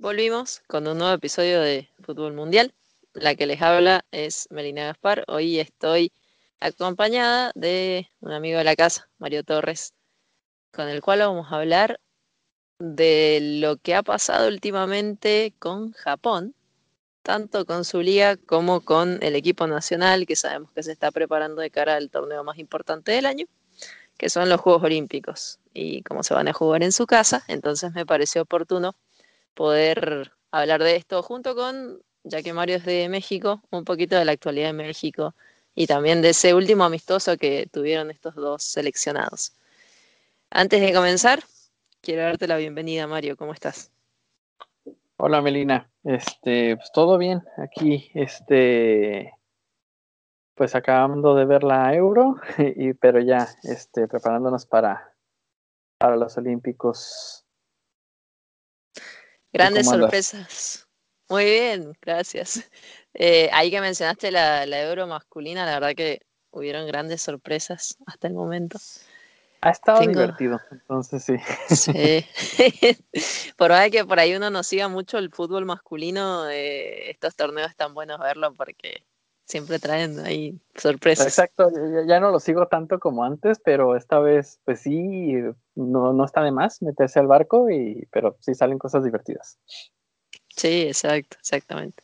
Volvimos con un nuevo episodio de Fútbol Mundial. La que les habla es Melina Gaspar. Hoy estoy acompañada de un amigo de la casa, Mario Torres, con el cual vamos a hablar de lo que ha pasado últimamente con Japón, tanto con su liga como con el equipo nacional, que sabemos que se está preparando de cara al torneo más importante del año, que son los Juegos Olímpicos. Y como se van a jugar en su casa, entonces me pareció oportuno poder hablar de esto junto con, ya que Mario es de México, un poquito de la actualidad de México y también de ese último amistoso que tuvieron estos dos seleccionados. Antes de comenzar, quiero darte la bienvenida, Mario. ¿Cómo estás? Hola, Melina. Este, pues todo bien aquí. Este, pues acabando de ver la Euro, y, pero ya, este, preparándonos para, para los Olímpicos Grandes sorpresas. Muy bien, gracias. Eh, ahí que mencionaste la, Euro masculina, la verdad que hubieron grandes sorpresas hasta el momento. Ha estado divertido, entonces sí. Sí. por más que por ahí uno no siga mucho el fútbol masculino, eh, estos torneos están buenos verlo porque siempre traen ahí sorpresas. Exacto, ya, no lo sigo tanto como antes, pero esta vez, pues sí, no, no está de más meterse al barco, y, pero sí salen cosas divertidas. Sí, exacto, exactamente.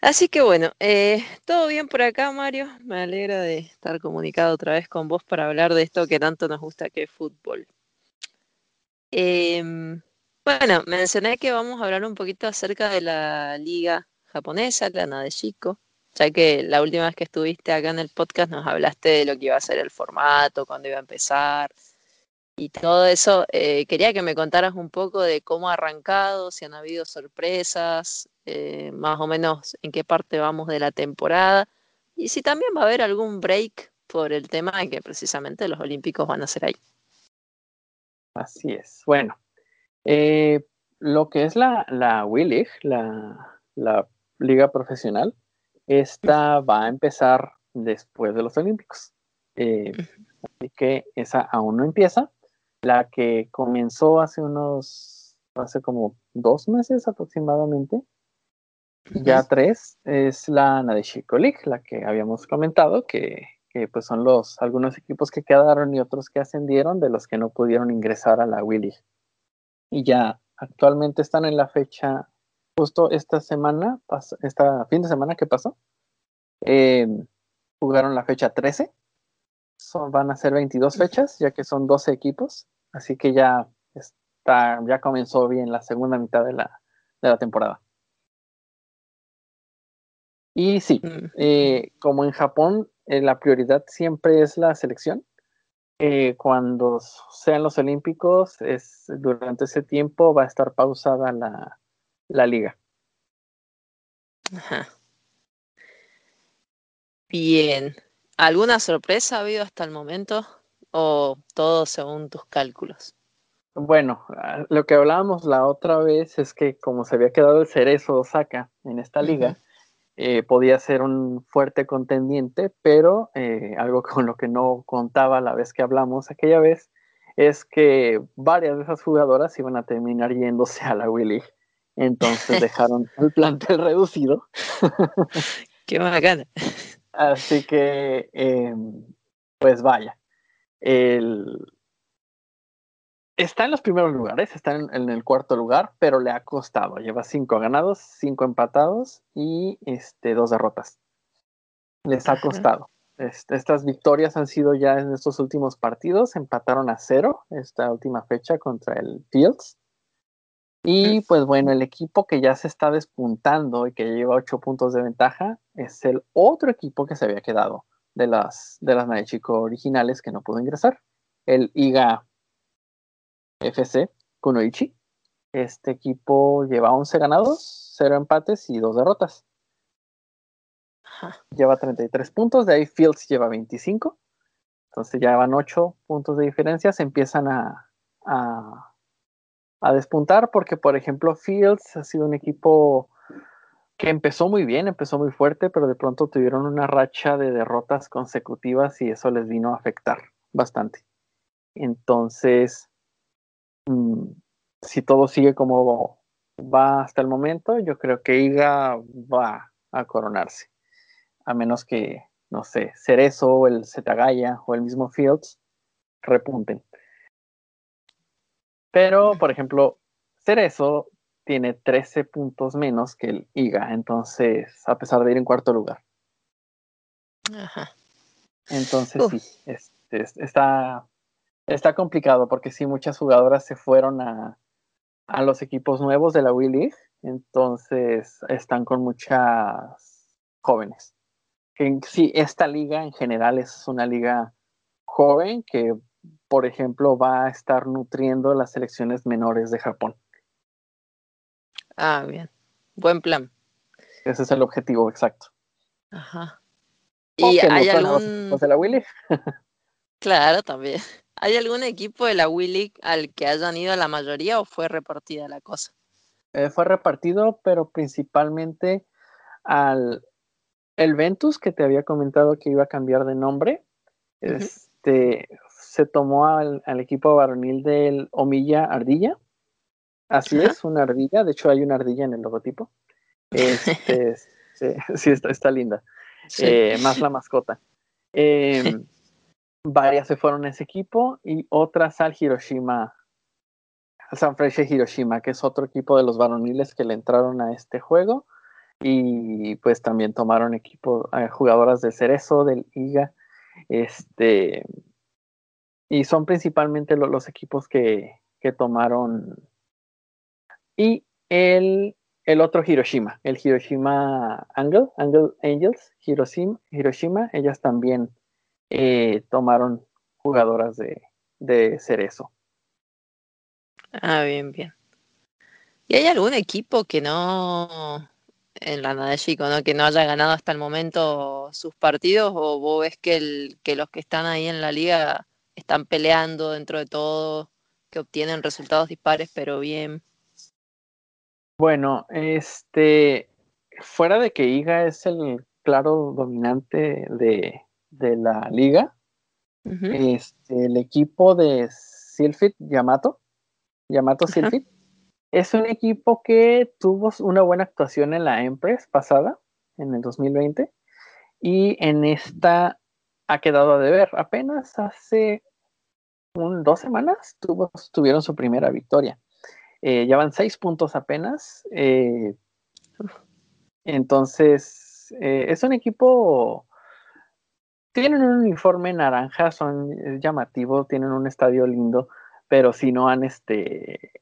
Así que bueno, eh, todo bien por acá, Mario. Me alegra de estar comunicado otra vez con vos para hablar de esto que tanto nos gusta, que es fútbol. Em, bueno, mencioné que vamos a hablar un poquito acerca de la liga japonesa, la de Chico ya que la última vez que estuviste acá en el podcast nos hablaste de lo que iba a ser el formato, cuándo iba a empezar y todo eso. Eh, quería que me contaras un poco de cómo ha arrancado, si han habido sorpresas, eh, más o menos en qué parte vamos de la temporada y si también va a haber algún break por el tema de que precisamente los Olímpicos van a ser ahí. Así es. Bueno, eh, lo que es la, la la, la liga profesional, esta va a empezar después de los Olímpicos. Eh, así que esa aún no empieza. La que comenzó hace unos, hace como dos meses aproximadamente, ya tres, es la Nadeshiko League, la que habíamos comentado, que, pues son los algunos equipos que quedaron y otros que ascendieron de los que no pudieron ingresar a la Willy. Y ya actualmente están en la fecha justo esta semana, esta fin de semana que pasó, eh, jugaron la fecha 13. Son, van a ser 22 fechas, ya que son 12 equipos. Así que ya está, ya comenzó bien la segunda mitad de la, de la temporada. Y sí, mm. eh, como en Japón, eh, la prioridad siempre es la selección. cuando sean los Olímpicos, es, durante ese tiempo va a estar pausada la, la liga. Bien. ¿Alguna sorpresa ha habido hasta el momento o todo según tus cálculos? Bueno, ah, lo que hablábamos la otra vez es que como se había quedado el cerezo Osaka en esta liga, eh, podía ser un fuerte contendiente, pero eh, algo con lo que no contaba la vez que hablamos aquella vez es que varias de esas jugadoras iban a terminar yéndose a la Willy entonces dejaron el plantel reducido. Qué bacana. Así que, em, pues vaya. El... Está en los primeros lugares, está en, el cuarto lugar, pero le ha costado. Lleva cinco ganados, cinco empatados y este, dos derrotas. Les ha costado. estas victorias han sido ya en estos últimos partidos. Empataron a cero esta última fecha contra el Fields. Y pues bueno, el equipo que ya se está despuntando y que lleva ocho puntos de ventaja es el otro equipo que se había quedado de las, de las Chico originales que no pudo ingresar, el IGA FC Kunoichi. Este equipo lleva 11 ganados, 0 empates y 2 derrotas. Lleva 33 puntos, de ahí Fields lleva 25. Entonces ya van 8 puntos de diferencia, se empiezan a, a a despuntar porque, por ejemplo, Fields ha sido un equipo que empezó muy bien, empezó muy fuerte, pero de pronto tuvieron una racha de derrotas consecutivas y eso les vino a afectar bastante. Entonces, mm, si todo sigue como va hasta el momento, yo creo que Iga va a coronarse. A menos que, no sé, Cerezo el Zetagaya o el mismo Fields repunten. Pero, por ejemplo, Cerezo tiene 13 puntos menos que el IGA, entonces, a pesar de ir en cuarto lugar. Ajá. Entonces, sí, está, está complicado porque sí, muchas jugadoras se fueron a, a los equipos nuevos de la Wii League, entonces están con muchas jóvenes. Que sí, esta liga en general es una liga joven que, por ejemplo, va a estar nutriendo las selecciones menores de Japón. Ah, bien. Buen plan. Ese es el objetivo exacto. Ajá. ¿Y hay algún... de la Wii claro, también. ¿Hay algún equipo de la League al que hayan ido la mayoría o fue repartida la cosa? Eh, fue repartido, pero principalmente al el Ventus, que te había comentado que iba a cambiar de nombre. Este se tomó al, equipo varonil del Omilla Ardilla. Así es, una ardilla. De hecho, hay una ardilla en el logotipo. Este, sí, está, linda. Eh, más la mascota. Eh, varias se fueron a ese equipo y otras al Hiroshima, al San Hiroshima, que es otro equipo de los varoniles que le entraron a este juego. Y pues también tomaron equipo, eh, jugadoras del Cerezo, del IGA, este, y son principalmente los equipos que, que, tomaron. Y el, el otro Hiroshima, el Hiroshima Angel, Angel Angels, Hiroshima, Hiroshima ellas también eh, tomaron jugadoras de, de Cerezo. Ah, bien, bien. ¿Y hay algún equipo que no, en la de ¿no? que no haya ganado hasta el momento sus partidos? ¿O vos ves que los que están ahí en la liga están peleando dentro de todo, que obtienen resultados dispares, pero bien? Bueno, este, fuera de que IGA es el claro dominante de, de la liga, este, el equipo de Silfit Yamato, Yamato Silfit, es un equipo que tuvo una buena actuación en la Empress pasada, en el 2020, y en esta ha quedado a deber. Apenas hace un, dos semanas tuvo, tuvieron su primera victoria. Eh, llevan seis puntos apenas. Eh, entonces, eh, es un equipo tienen un uniforme naranja, son llamativos, tienen un estadio lindo, pero si no han, este,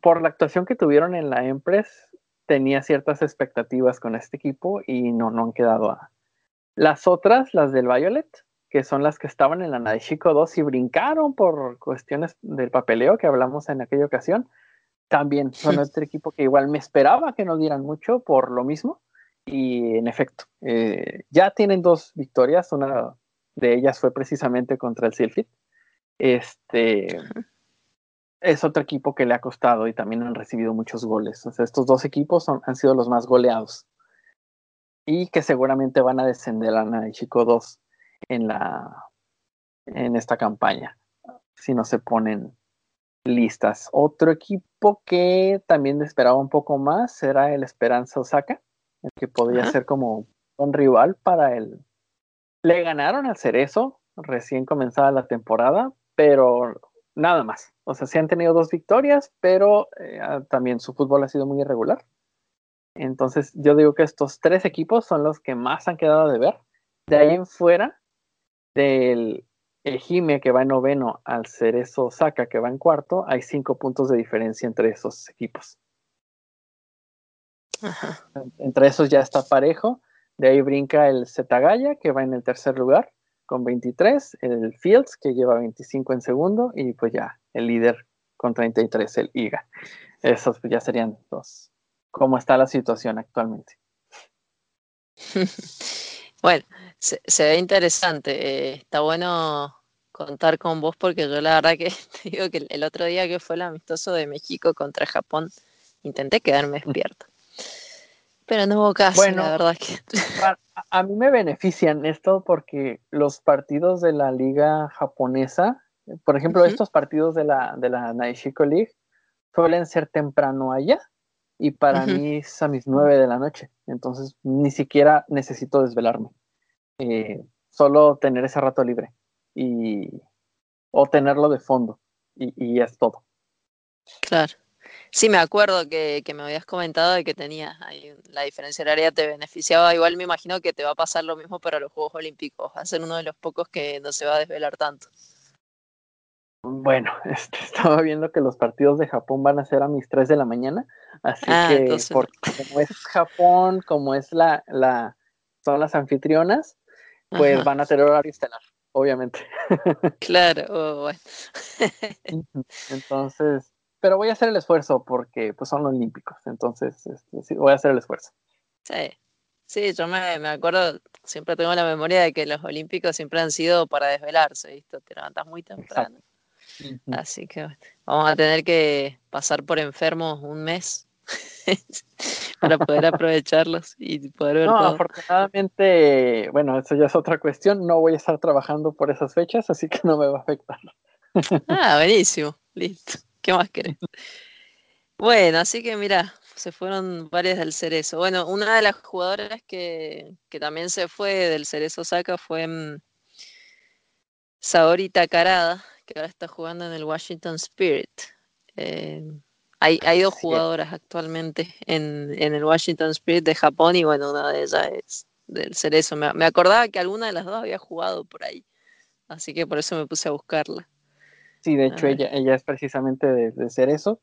por la actuación que tuvieron en la Empress, tenía ciertas expectativas con este equipo y no, no han quedado a... Las otras, las del Violet, que son las que estaban en la Nadeshiko 2 y brincaron por cuestiones del papeleo que hablamos en aquella ocasión, también son otro equipo que igual me esperaba que no dieran mucho por lo mismo, y en efecto, eh, ya tienen dos victorias, una de ellas fue precisamente contra el Silfit. Este es otro equipo que le ha costado y también han recibido muchos goles. estos dos equipos han sido los más goleados. Y que seguramente van a descender a Chico 2 en, la, en esta campaña, si no se ponen listas. Otro equipo que también esperaba un poco más era el Esperanza Osaka que podría ser como un rival para él. Le ganaron al Cerezo recién comenzada la temporada, pero nada más. O sea, sí han tenido dos victorias, pero eh, ah, también su fútbol ha sido muy irregular. Entonces, yo digo que estos tres equipos son los que más han quedado de ver. De ahí en fuera, del Ejime que va en noveno al Cerezo Saca que va en cuarto, hay cinco puntos de diferencia entre esos equipos. Entre esos ya está parejo. De ahí brinca el Zetagaya, que va en el tercer lugar con 23, el Fields, que lleva 25 en segundo, y pues ya el líder con 33, el IGA. Esos pues ya serían dos. ¿Cómo está la situación actualmente? bueno, se, ve interesante. Eh, está bueno contar con vos porque yo la verdad que te digo que el otro día que fue el amistoso de México contra Japón, intenté quedarme despierto. Pero no hubo caso, bueno, la verdad que. A, mí me benefician esto porque los partidos de la liga japonesa, por ejemplo, estos partidos de la, de la Naishiko League, suelen ser temprano allá. y para mí es a mis nueve de la noche. Entonces ni siquiera necesito desvelarme. Eh, solo tener ese rato libre y o tenerlo de fondo y, y es todo. Claro. Sí, me acuerdo que, que, me habías comentado de que tenías ahí la diferencia horaria te beneficiaba. Igual me imagino que te va a pasar lo mismo para los Juegos Olímpicos. Va a ser uno de los pocos que no se va a desvelar tanto. Bueno, este, estaba viendo que los partidos de Japón van a ser a mis 3 de la mañana, así ah, que como es Japón, como es la, la son las anfitrionas, pues van a tener horario estelar, obviamente. Claro, oh, bueno. Entonces, pero voy a hacer el esfuerzo porque pues son olímpicos, entonces este, sí, voy a hacer el esfuerzo. Sí, sí, yo me, me, acuerdo, siempre tengo la memoria de que los olímpicos siempre han sido para desvelarse, ¿viste? Te levantas muy temprano. Así que vamos a tener que pasar por enfermos un mes para poder aprovecharlos y poder ver. No, afortunadamente, bueno, eso ya es otra cuestión. No voy a estar trabajando por esas fechas, así que no me va a afectar. ah, buenísimo, listo. ¿Qué más querés? Bueno, así que mira, se fueron varias del Cerezo. Bueno, una de las jugadoras que, que también se fue del Cerezo Saca fue mm, Saori Takarada, que ahora está jugando en el Washington Spirit. Eh, hay, hay, dos jugadoras actualmente en, en, el Washington Spirit de Japón y bueno, una de ellas es del Cerezo. Me, me, acordaba que alguna de las dos había jugado por ahí, así que por eso me puse a buscarla. Sí, de hecho ella, ella es precisamente de, de Cerezo.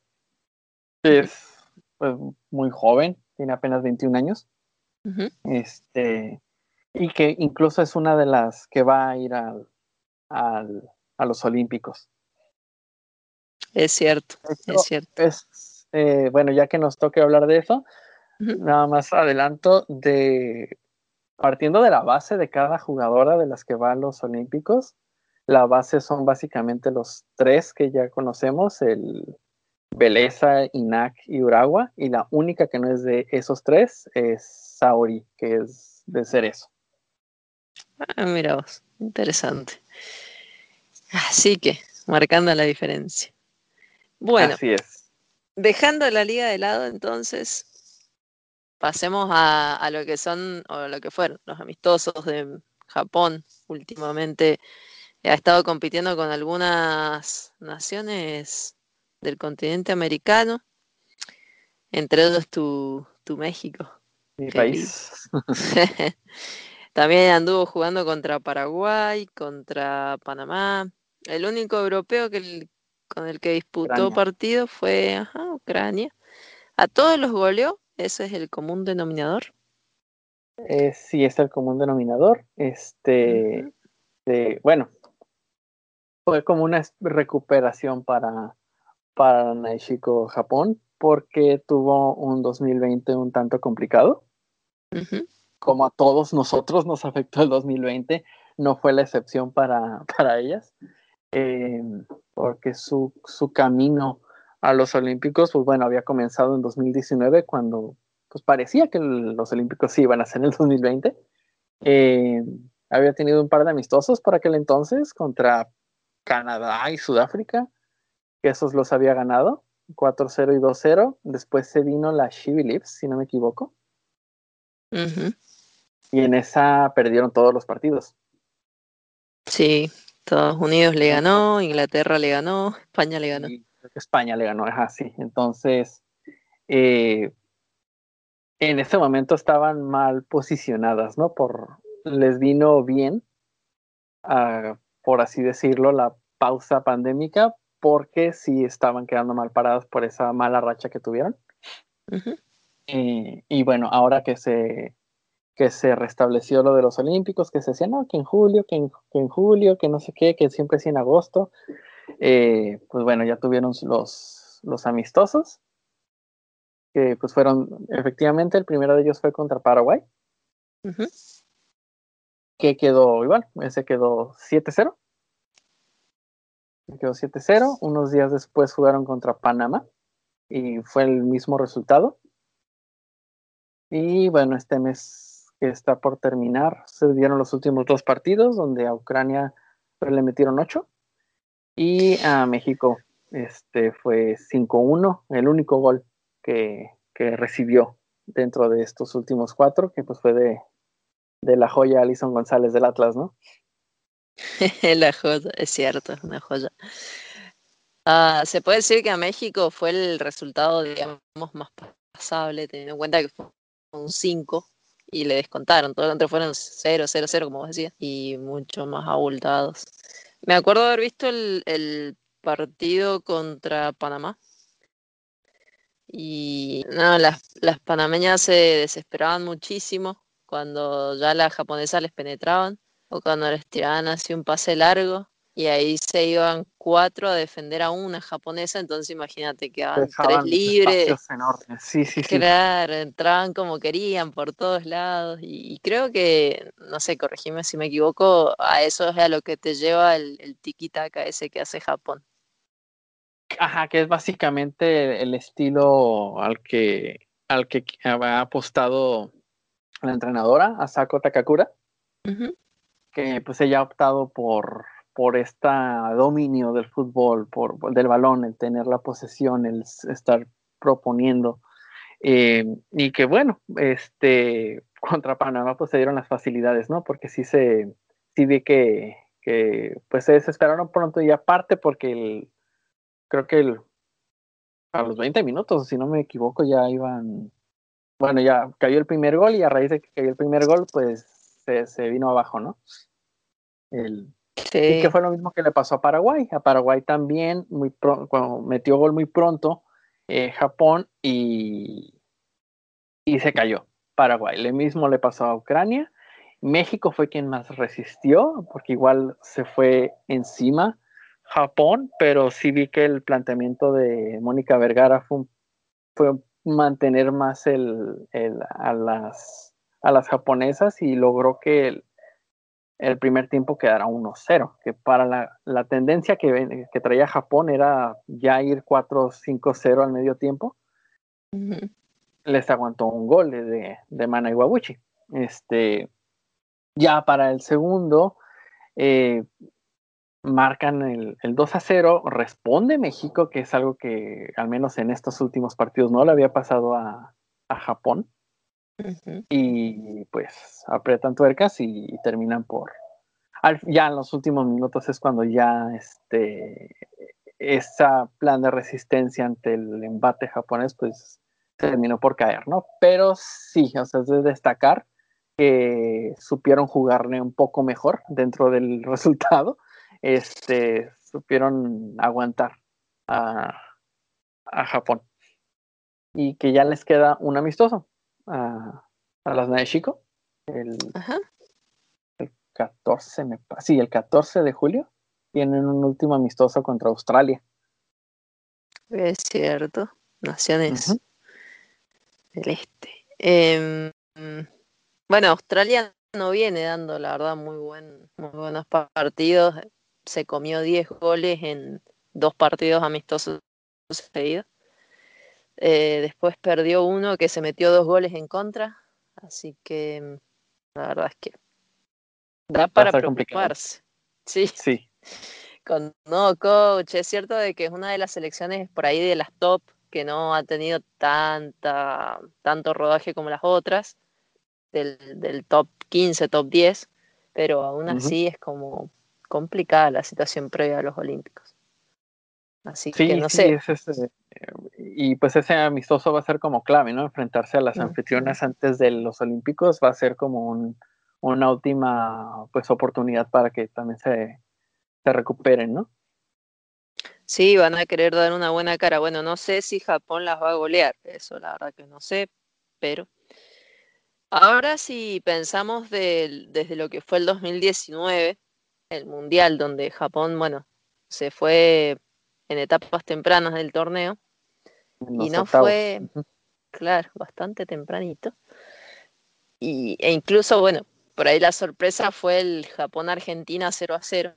Es pues, muy joven, tiene apenas 21 años. Este, y que incluso es una de las que va a ir al, al a los Olímpicos. Es cierto, es cierto. Es, eh, bueno, ya que nos toque hablar de eso, nada más adelanto de partiendo de la base de cada jugadora de las que va a los Olímpicos. La base son básicamente los tres que ya conocemos, el Beleza, Inak y Uragua, y la única que no es de esos tres es Saori, que es de Cerezo. Ah, mira vos, interesante. Así que, marcando la diferencia. Bueno, Así es. dejando la liga de lado, entonces, pasemos a, lo que son, o lo que fueron, los amistosos de Japón últimamente. Ha estado compitiendo con algunas naciones del continente americano, entre ellos tu, tu México. Mi país. También anduvo jugando contra Paraguay, contra Panamá, el único europeo que con el que disputó partido fue Ucrania. ¿A todos los goleó? ¿Ese es el común denominador? Eh, sí, es el común denominador. Este, bueno, fue como una recuperación para, para Naishiko Japón porque tuvo un 2020 un tanto complicado. Como a todos nosotros nos afectó el 2020, no fue la excepción para, para ellas. Eh, porque su, su, camino a los Olímpicos, pues bueno, había comenzado en 2019 cuando pues parecía que los Olímpicos sí iban a ser en el 2020. Eh, había tenido un par de amistosos por aquel entonces contra Canadá y Sudáfrica, que esos los había ganado, 4-0 y 2-0. Después se vino la Chibi Lips, si no me equivoco. Y en esa perdieron todos los partidos. Sí, Estados Unidos le ganó, Inglaterra le ganó, España le ganó. España le ganó, es así. Entonces, eh, en ese momento estaban mal posicionadas, ¿no? Por, les vino bien, uh, por así decirlo, la pausa pandémica, porque sí estaban quedando mal paradas por esa mala racha que tuvieron. y bueno, ahora que se que se restableció lo de los Olímpicos, que se decía, no, que en julio, que en, julio, que no sé qué, que siempre es en agosto. Eh, pues bueno, ya tuvieron los, los amistosos, que pues fueron, efectivamente, el primero de ellos fue contra Paraguay, que quedó igual, ese quedó 7-0. Quedó 7-0, unos días después jugaron contra Panamá y fue el mismo resultado. Y bueno, este mes que está por terminar. Se dieron los últimos dos partidos, donde a Ucrania le metieron ocho y a México este fue 5-1, el único gol que, que recibió dentro de estos últimos cuatro, que pues fue de, de la joya Alison González del Atlas, ¿no? la joya, es cierto, una joya. Ah, se puede decir que a México fue el resultado, digamos, más pasable, teniendo en cuenta que fue un 5 y le descontaron. Todo lo otro fueron 0, 0, 0, como vos y mucho más abultados. Me acuerdo haber visto el, el partido contra Panamá. Y no, las, las panameñas se desesperaban muchísimo cuando ya las japonesas les penetraban o cuando les tiraban así un pase largo y ahí se iban cuatro a defender a una japonesa, entonces imagínate que eran tres libres. Sí, sí, sí. Claro, entraban como querían por todos lados y, creo que, no sé, corregime si me equivoco, a eso es a lo que te lleva el, el tiki-taka ese que hace Japón. Ajá, que es básicamente el estilo al que, al que ha apostado la entrenadora, Asako Takakura, que pues ella ha optado por por este dominio del fútbol, por, del balón, el tener la posesión, el estar proponiendo. Eh, y que bueno, este, contra Panamá pues se dieron las facilidades, ¿no? Porque sí se, sí vi que, que pues se desesperaron pronto y aparte porque el, creo que el, a los 20 minutos, si no me equivoco, ya iban, bueno, ya cayó el primer gol y a raíz de que cayó el primer gol, pues se, se vino abajo, ¿no? El, y que fue lo mismo que le pasó a Paraguay. A Paraguay también, muy cuando metió gol muy pronto, eh, Japón y, y se cayó. Paraguay. Lo mismo le pasó a Ucrania. México fue quien más resistió, porque igual se fue encima Japón, pero sí vi que el planteamiento de Mónica Vergara fue, fue mantener más el, el, a, las, a las japonesas y logró que el, el primer tiempo quedará 1-0, que para la, la tendencia que, que, traía Japón era ya ir 4-5-0 al medio tiempo, les aguantó un gol de, de Mana Iwabuchi. Este, ya para el segundo, eh, marcan el, el 2 0, responde México, que es algo que al menos en estos últimos partidos no le había pasado a, a Japón. Y pues aprietan tuercas y, terminan por. ya en los últimos minutos es cuando ya este ese plan de resistencia ante el embate japonés, pues terminó por caer, ¿no? Pero sí, o sea, es de destacar que supieron jugarle un poco mejor dentro del resultado, este, supieron aguantar a, a Japón y que ya les queda un amistoso a, a las Chico el, el 14, me, sí, el 14 de julio tienen un último amistoso contra Australia. Es cierto, naciones del este. Em, bueno, Australia no viene dando, la verdad, muy, buen, muy buenos partidos. Se comió 10 goles en dos partidos amistosos seguidos. Eh, después perdió uno que se metió dos goles en contra. Así que mm, la verdad es que da para preocuparse. Sí. sí. Con no coach. Es cierto de que es una de las selecciones por ahí de las top que no ha tenido tanta, tanto rodaje como las otras, del, del top 15, top 10, pero aún así es como complicada la situación previa a los Olímpicos. Así que no sé. Es y pues ese amistoso va a ser como clave, ¿no? Enfrentarse a las anfitrionas antes de los Olímpicos va a ser como un, una última pues oportunidad para que también se, se recuperen, ¿no? Sí, van a querer dar una buena cara. Bueno, no sé si Japón las va a golear, eso la verdad que no sé, pero ahora si pensamos desde lo que fue el 2019, el Mundial, donde Japón, bueno, se fue en etapas tempranas del torneo. Y no fue, claro, bastante tempranito. Y, e incluso, bueno, por ahí la sorpresa fue el Japón-Argentina 0 a 0,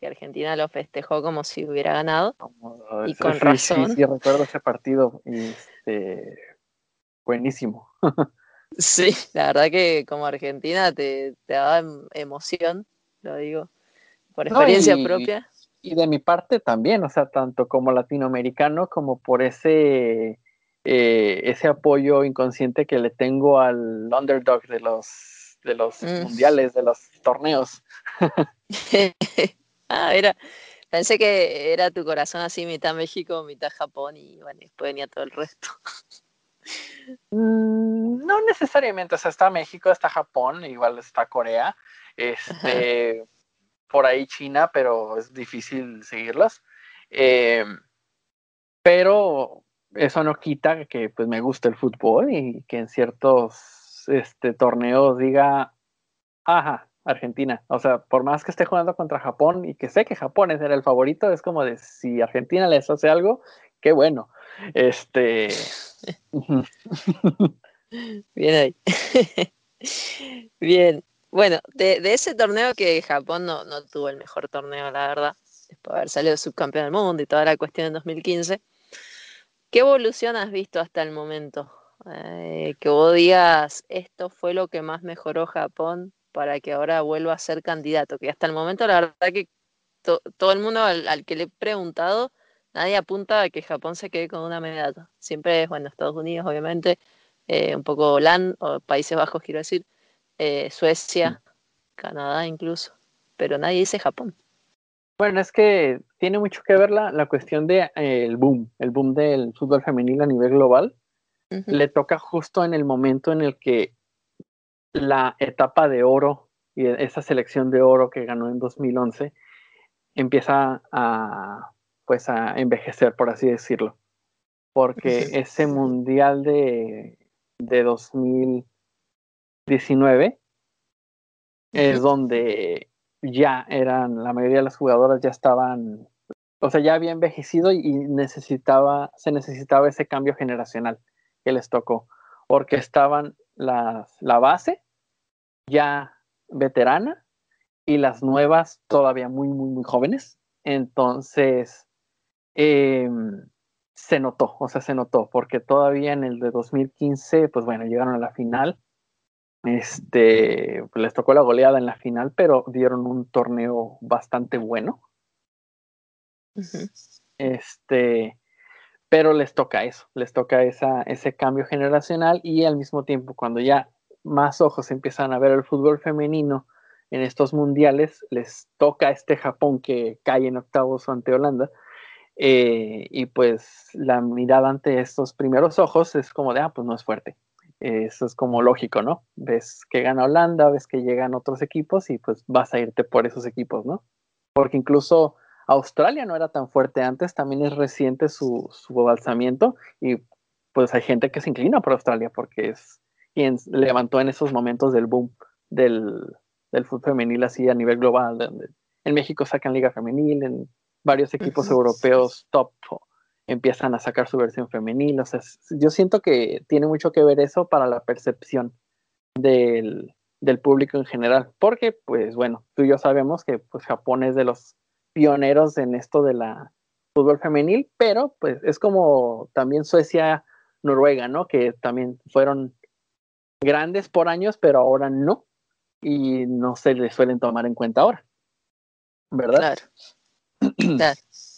que Argentina lo festejó como si hubiera ganado. y con razón. Sí, sí, recuerdo ese partido. Este, buenísimo. sí, la verdad que como Argentina te, te daba em, emoción, lo digo, por experiencia propia y de mi parte también, o sea, tanto como latinoamericano como por ese eh, ese apoyo inconsciente que le tengo al underdog de los, de los mm. mundiales, de los torneos. ah, era, pensé que era tu corazón así, mitad México, mitad Japón, y bueno, después venía todo el resto. Mm, no necesariamente, o sea, está México, está Japón, igual está Corea, este, por ahí China, pero es difícil seguirlos. Eh, pero eso no quita que pues me guste el fútbol y que en ciertos este, torneos diga, ajá, Argentina. O sea, por más que esté jugando contra Japón y que sé que Japón es el favorito, es como de si Argentina les hace algo, qué bueno. Este. Bien ahí. Bien. Bueno, de, ese torneo que Japón no, tuvo el mejor torneo, la verdad, después de haber salido subcampeón del mundo y toda la cuestión en 2015 ¿Qué evolución has visto hasta el momento? Eh, que vos digas, esto fue lo que más mejoró Japón para que ahora vuelva a ser candidato. Que hasta el momento, la verdad que todo el mundo al, que le he preguntado, nadie apunta a que Japón se quede con una medalla. Siempre es, bueno, Estados Unidos, obviamente, eh, un poco Holanda, o Países Bajos, quiero decir, eh, Suecia, Canadá incluso, pero nadie dice Japón. Bueno, es que tiene mucho que ver la, la cuestión del de, eh, boom, el boom del fútbol femenil a nivel global. Le toca justo en el momento en el que la etapa de oro y esa selección de oro que ganó en 2011 empieza a, pues a envejecer, por así decirlo. Porque ese mundial de, de 2019 es donde ya eran, la mayoría de las jugadoras ya estaban, o sea, ya había envejecido y necesitaba, se necesitaba ese cambio generacional que les tocó, porque estaban las, la base ya veterana y las nuevas todavía muy, muy, muy jóvenes. Entonces, em, se notó, o sea, se notó, porque todavía en el de 2015, pues bueno, llegaron a la final este, les tocó la goleada en la final, pero dieron un torneo bastante bueno. Este, pero les toca eso, les toca esa, ese cambio generacional y al mismo tiempo, cuando ya más ojos empiezan a ver el fútbol femenino en estos mundiales, les toca este Japón que cae en octavos ante Holanda. Eh, y pues la mirada ante estos primeros ojos es como de, ah, pues no es fuerte eso es como lógico, ¿no? Ves que gana Holanda, ves que llegan otros equipos y pues vas a irte por esos equipos, ¿no? Porque incluso Australia no era tan fuerte antes, también es reciente su, su alzamiento y pues hay gente que se inclina por Australia porque es quien levantó en esos momentos del boom del, del fútbol femenil así a nivel global. en México sacan liga femenil, en varios equipos europeos top empiezan a sacar su versión femenil. O sea, yo siento que tiene mucho que ver eso para la percepción del, del, público en general. Porque, pues bueno, tú y yo sabemos que pues, Japón es de los pioneros en esto de la fútbol femenil, pero pues es como también Suecia, Noruega, ¿no? Que también fueron grandes por años, pero ahora no. Y no se les suelen tomar en cuenta ahora. ¿Verdad? Claro. claro.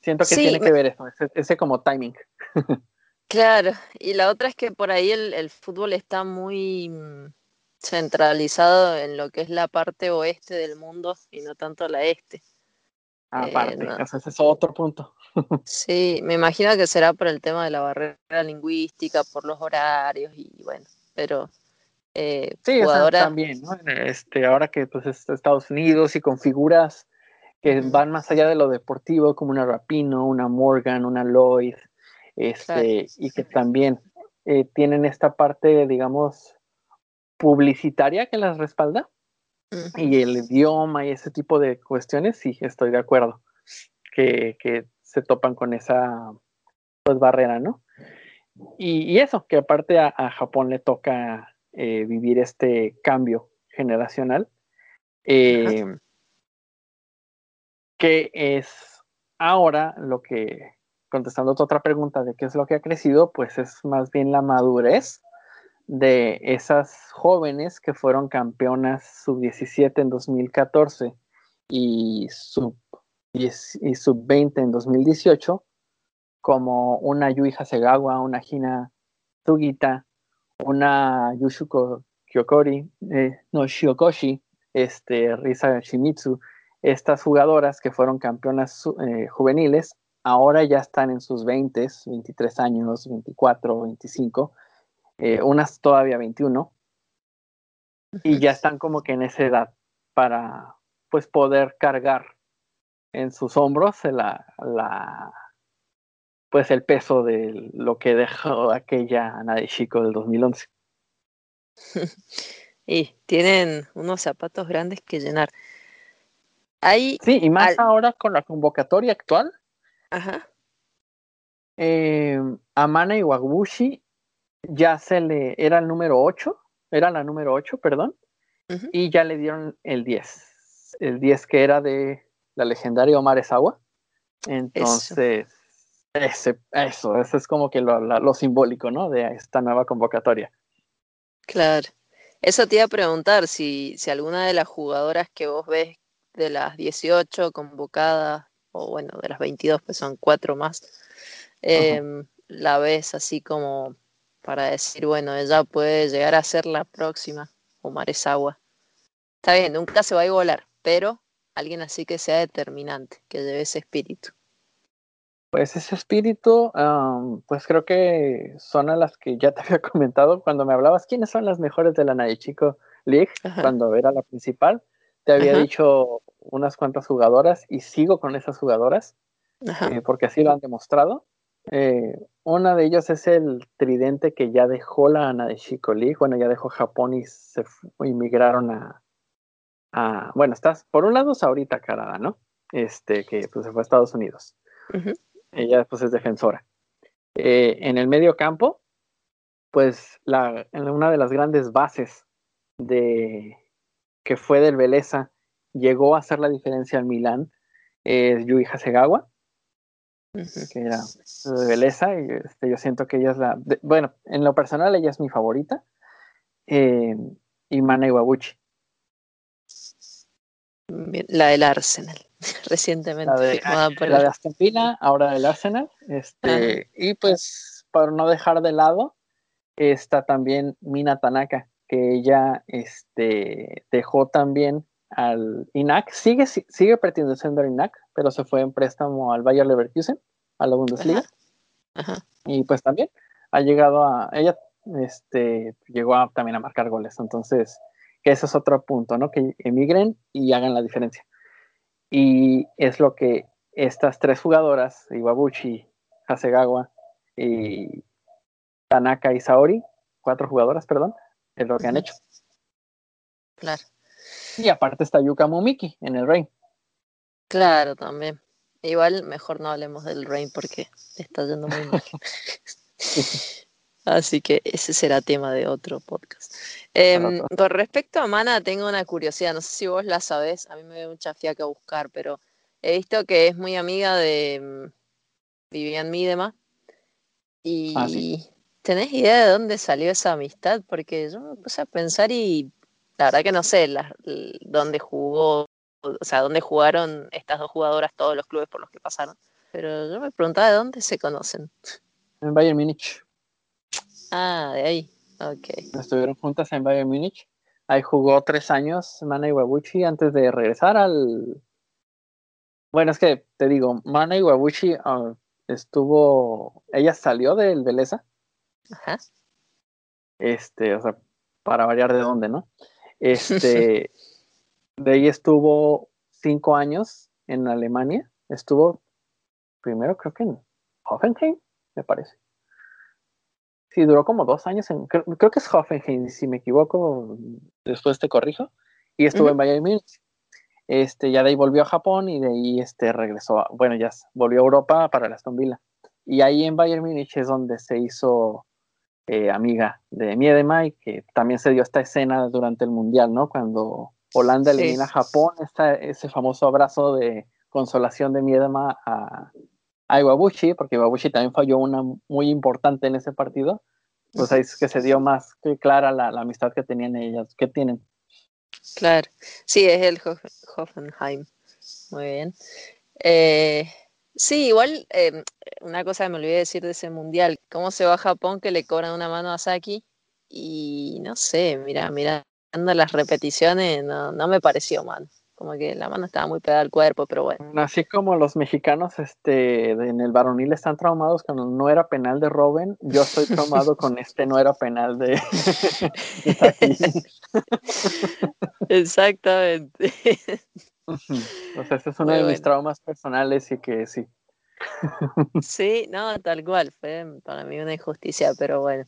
Siento que tiene que ver eso, ese, como timing. Claro, y la otra es que por ahí el, fútbol está muy mm, centralizado en lo que es la parte oeste del mundo y no tanto la este. Aparte, eh, ese es otro punto. Sí, me imagino que será por el tema de la barrera lingüística, por los horarios y bueno, pero eh, sí, también, ¿no? Este, ahora que pues es Estados Unidos y con figuras que van más allá de lo deportivo, como una Rapino, una Morgan, una Lloyd, este, y que también eh, tienen esta parte, digamos, publicitaria que las respalda. Y el idioma y ese tipo de cuestiones, sí, estoy de acuerdo, que, que se topan con esa pues, barrera, ¿no? Y, eso, que aparte a, Japón le toca eh, vivir este cambio generacional. Eh, que es ahora lo que, contestando tu otra pregunta de qué es lo que ha crecido, pues es más bien la madurez de esas jóvenes que fueron campeonas sub-17 en 2014 y sub-20 en 2018, como una Yui Hasegawa, una Hina Sugita, una Yushuko Kyokori, eh, no, Shiokoshi, este, Risa Shimizu, estas jugadoras que fueron campeonas eh, juveniles, ahora ya están en sus 20, 23 años, 24, 25, eh, unas todavía 21, y ya están como que en esa edad para pues poder cargar en sus hombros la, pues el peso de lo que dejó aquella Ana de Chico del 2011. y tienen unos zapatos grandes que llenar. Hay sí, y más ahora con la convocatoria actual. Ajá. Eh, Amana Iwabushi ya se le era el número 8, era la número 8, perdón, y ya le dieron el 10. El 10 que era de la legendaria Omar Esawa. Entonces, eso, eso, es como que lo, simbólico, ¿no? De esta nueva convocatoria. Claro. Eso te iba a preguntar si, si alguna de las jugadoras que vos ves de las 18 convocadas, o bueno, de las 22, pues son cuatro más, em, la ves así como para decir, bueno, ella puede llegar a ser la próxima, Omar Esawa. Está bien, nunca se va a igualar, pero alguien así que sea determinante, que lleve ese espíritu. Pues ese espíritu, pues creo que son a las que ya te había comentado cuando me hablabas quiénes son las mejores de la Chico League, cuando era la principal. Te había dicho unas cuantas jugadoras y sigo con esas jugadoras eh, porque así lo han demostrado. Eh, una de ellas es el tridente que ya dejó la Chico League, bueno, ya dejó Japón y se inmigraron a, a, bueno, estás por un lado es ahorita Karada, ¿no? Este, que pues se fue a Estados Unidos. Ella pues es defensora. Eh, en el medio campo, pues la, una de las grandes bases de que fue del Beleza llegó a hacer la diferencia al Milán es Yui Hasegawa, que era de Beleza, y este, yo siento que ella es la, bueno, en lo personal ella es mi favorita, eh, y Mana Iwabuchi. La del Arsenal, recientemente. La de, la de Aston Villa, ahora del Arsenal. Este, y pues, para no dejar de lado, está también Mina Tanaka, que ella este, dejó también al INAC. Sigue, sigue perteneciendo al INAC, pero se fue en préstamo al Bayer Leverkusen, a la Bundesliga. Y pues también ha llegado a. Ella este, llegó también a marcar goles. Entonces que ese es otro punto, ¿no? Que emigren y hagan la diferencia. Y es lo que estas tres jugadoras, Iwabuchi, Hasegawa y Tanaka y Saori, cuatro jugadoras, perdón, es lo que han hecho. Claro. Y aparte está Yuka Mumiki en el Rain. Claro, también. Igual mejor no hablemos del Rain porque está yendo muy mal. Así que ese será tema de otro podcast. Em, con respecto a Mana, tengo una curiosidad, no sé si vos la sabés, a mí me da mucha fiaca buscar, pero he visto que es muy amiga de mm, Vivian Midema. Ah, y ¿tenés idea de dónde salió esa amistad? Porque yo me puse a pensar y la verdad que no sé dónde jugó, o sea, dónde jugaron estas dos jugadoras todos los clubes por los que pasaron. Pero yo me preguntaba de dónde se conocen. En Bayern Múnich. Ah, de ahí. Ok. Estuvieron juntas en Bayern Múnich. Ahí jugó tres años Mana Iwabuchi antes de regresar al. Bueno, es que te digo, Mana Iwabuchi ah, estuvo. Ella salió del Beleza. Ajá. Este, o sea, para variar de dónde, ¿no? Este. de ahí estuvo cinco años en Alemania. Estuvo primero, creo que en Hoffenheim, me parece. Sí, duró como dos años en. Creo, que es Hoffenheim, si me equivoco, después te corrijo. Y estuvo en Bayern Múnich. Este, ya de ahí volvió a Japón y de ahí este, regresó. bueno, ya volvió a Europa para la Aston Villa. Y ahí en Bayern Múnich es donde se hizo eh, amiga de Miedema y que también se dio esta escena durante el Mundial, ¿no? Cuando Holanda elimina a Japón, ese famoso abrazo de consolación de Miedema a, a Iwabuchi, porque Iwabuchi también falló una muy importante en ese partido, pues ahí es que se dio más clara la, amistad que tenían ellas, que tienen. Claro, sí, es el Hoffenheim. Muy bien. Eh, Sí, igual em, una cosa que me olvidé decir de ese mundial, cómo se va a Japón que le cobran una mano a Saki y no sé, mira, mirando las repeticiones no, no me pareció mal como que la mano estaba muy pegada al cuerpo, pero bueno. Así como los mexicanos este, en el varonil están traumados con no era penal de Robin, yo estoy traumado con este no era penal de... Exactamente. O sea, este es uno de mis traumas personales y que sí. sí, no, tal cual, fue para mí una injusticia, pero bueno,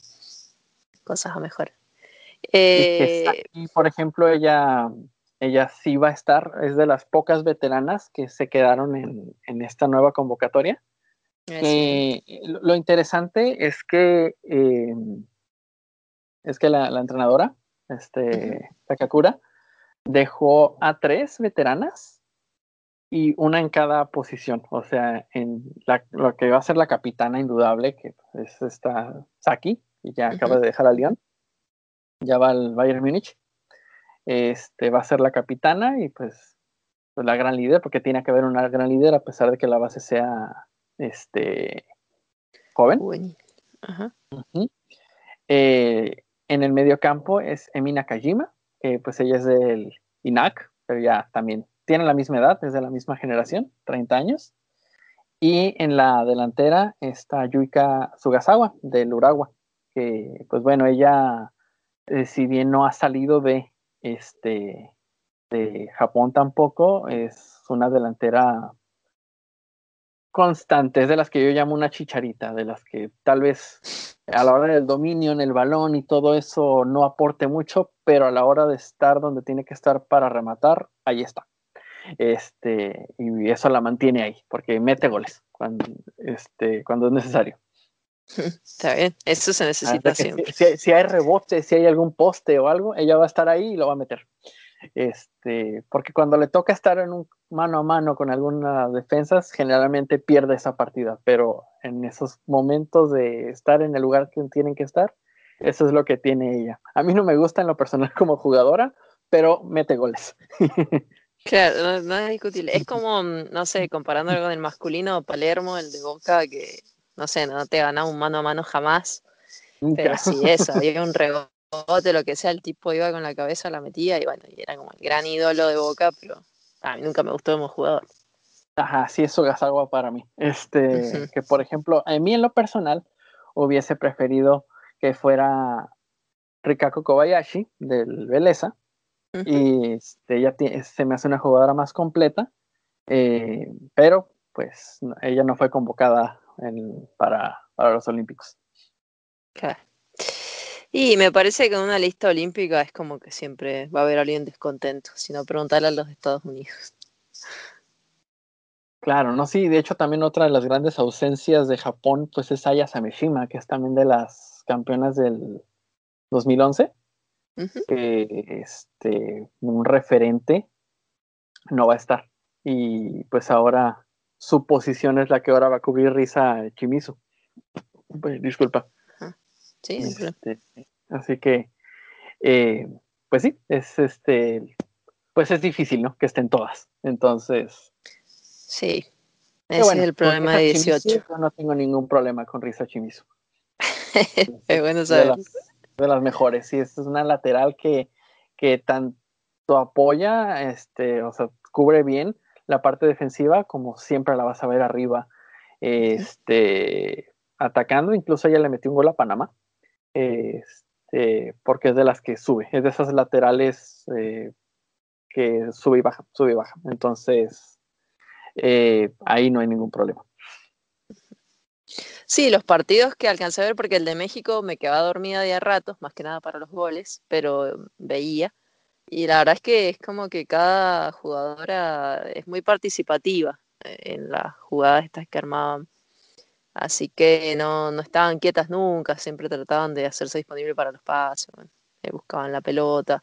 cosas a mejor. Eh, y por ejemplo, ella ella sí va a estar, es de las pocas veteranas que se quedaron en, esta nueva convocatoria. Eh, lo interesante es que eh, es que la, entrenadora, este, Takakura, dejó a tres veteranas y una en cada posición. O sea, en lo que va a ser la capitana indudable, que es esta Saki, y ya acaba de dejar a Lyon, ya va al Bayern Múnich. Este, va a ser la capitana y pues, pues, la gran líder, porque tiene que haber una gran líder a pesar de que la base sea este, joven. Eh, en el medio campo es Emina Kajima, que pues ella es del INAC, pero ya también tiene la misma edad, es de la misma generación, 30 años. Y en la delantera está Yuika Sugasawa, del Uragua, que pues bueno, ella, eh, si bien no ha salido de este, de Japón tampoco, es una delantera constante, es de las que yo llamo una chicharita, de las que tal vez a la hora del dominio en el balón y todo eso no aporte mucho, pero a la hora de estar donde tiene que estar para rematar, ahí está. Este, y eso la mantiene ahí, porque mete goles cuando, este, cuando es necesario. Está bien, eso se necesita siempre. Si, hay rebote, si hay algún poste o algo, ella va a estar ahí y lo va a meter. Este, porque cuando le toca estar en un mano a mano con algunas defensas, generalmente pierde esa partida, pero en esos momentos de estar en el lugar que tienen que estar, eso es lo que tiene ella. A mí no me gusta en lo personal como jugadora, pero mete goles. Claro, no, es discutible. Es como, no sé, comparándolo con el masculino Palermo, el de Boca, que no sé, no te ganaba un mano a mano jamás. Pero sí, eso, había un rebote, lo que sea, el tipo iba con la cabeza, la metía y bueno, y era como el gran ídolo de Boca, pero a mí nunca me gustó como jugador. Ajá, sí, eso es algo para mí. Este, que por ejemplo, a mí en lo personal hubiese preferido que fuera Rikako Kobayashi del Beleza. Y este, ella se me hace una jugadora más completa, eh, pero pues ella no fue convocada para, los Olímpicos. Y me parece que en una lista olímpica es como que siempre va a haber alguien descontento, sino preguntarle a los Estados Unidos. Claro, no, sí, de hecho también otra de las grandes ausencias de Japón, pues es Aya Sameshima, que es también de las campeonas del 2011, este, un referente no va a estar. Y pues ahora su posición es la que ahora va a cubrir Risa Chimizu. Pues, disculpa. Sí, este, así que, eh, pues sí, es este, pues es difícil, ¿no? Que estén todas. Entonces. Sí. Ese es el problema de 18. yo no tengo ningún problema con Risa Chimizu. es bueno saber. De las, mejores, sí, es una lateral que, que tanto apoya, este, o sea, cubre bien, la parte defensiva, como siempre la vas a ver arriba, este, atacando. Incluso ella le metió un gol a Panamá, este, porque es de las que sube, es de esas laterales eh, que sube y baja, sube y baja. Entonces, eh, ahí no hay ningún problema. Sí, los partidos que alcancé a ver, porque el de México me quedaba dormida de a ratos, más que nada para los goles, pero veía. Y la verdad es que es como que cada jugadora es muy participativa eh, en las jugadas estas que armaban. Así que no, no estaban quietas nunca, siempre trataban de hacerse disponible para los pases, eh, buscaban la pelota.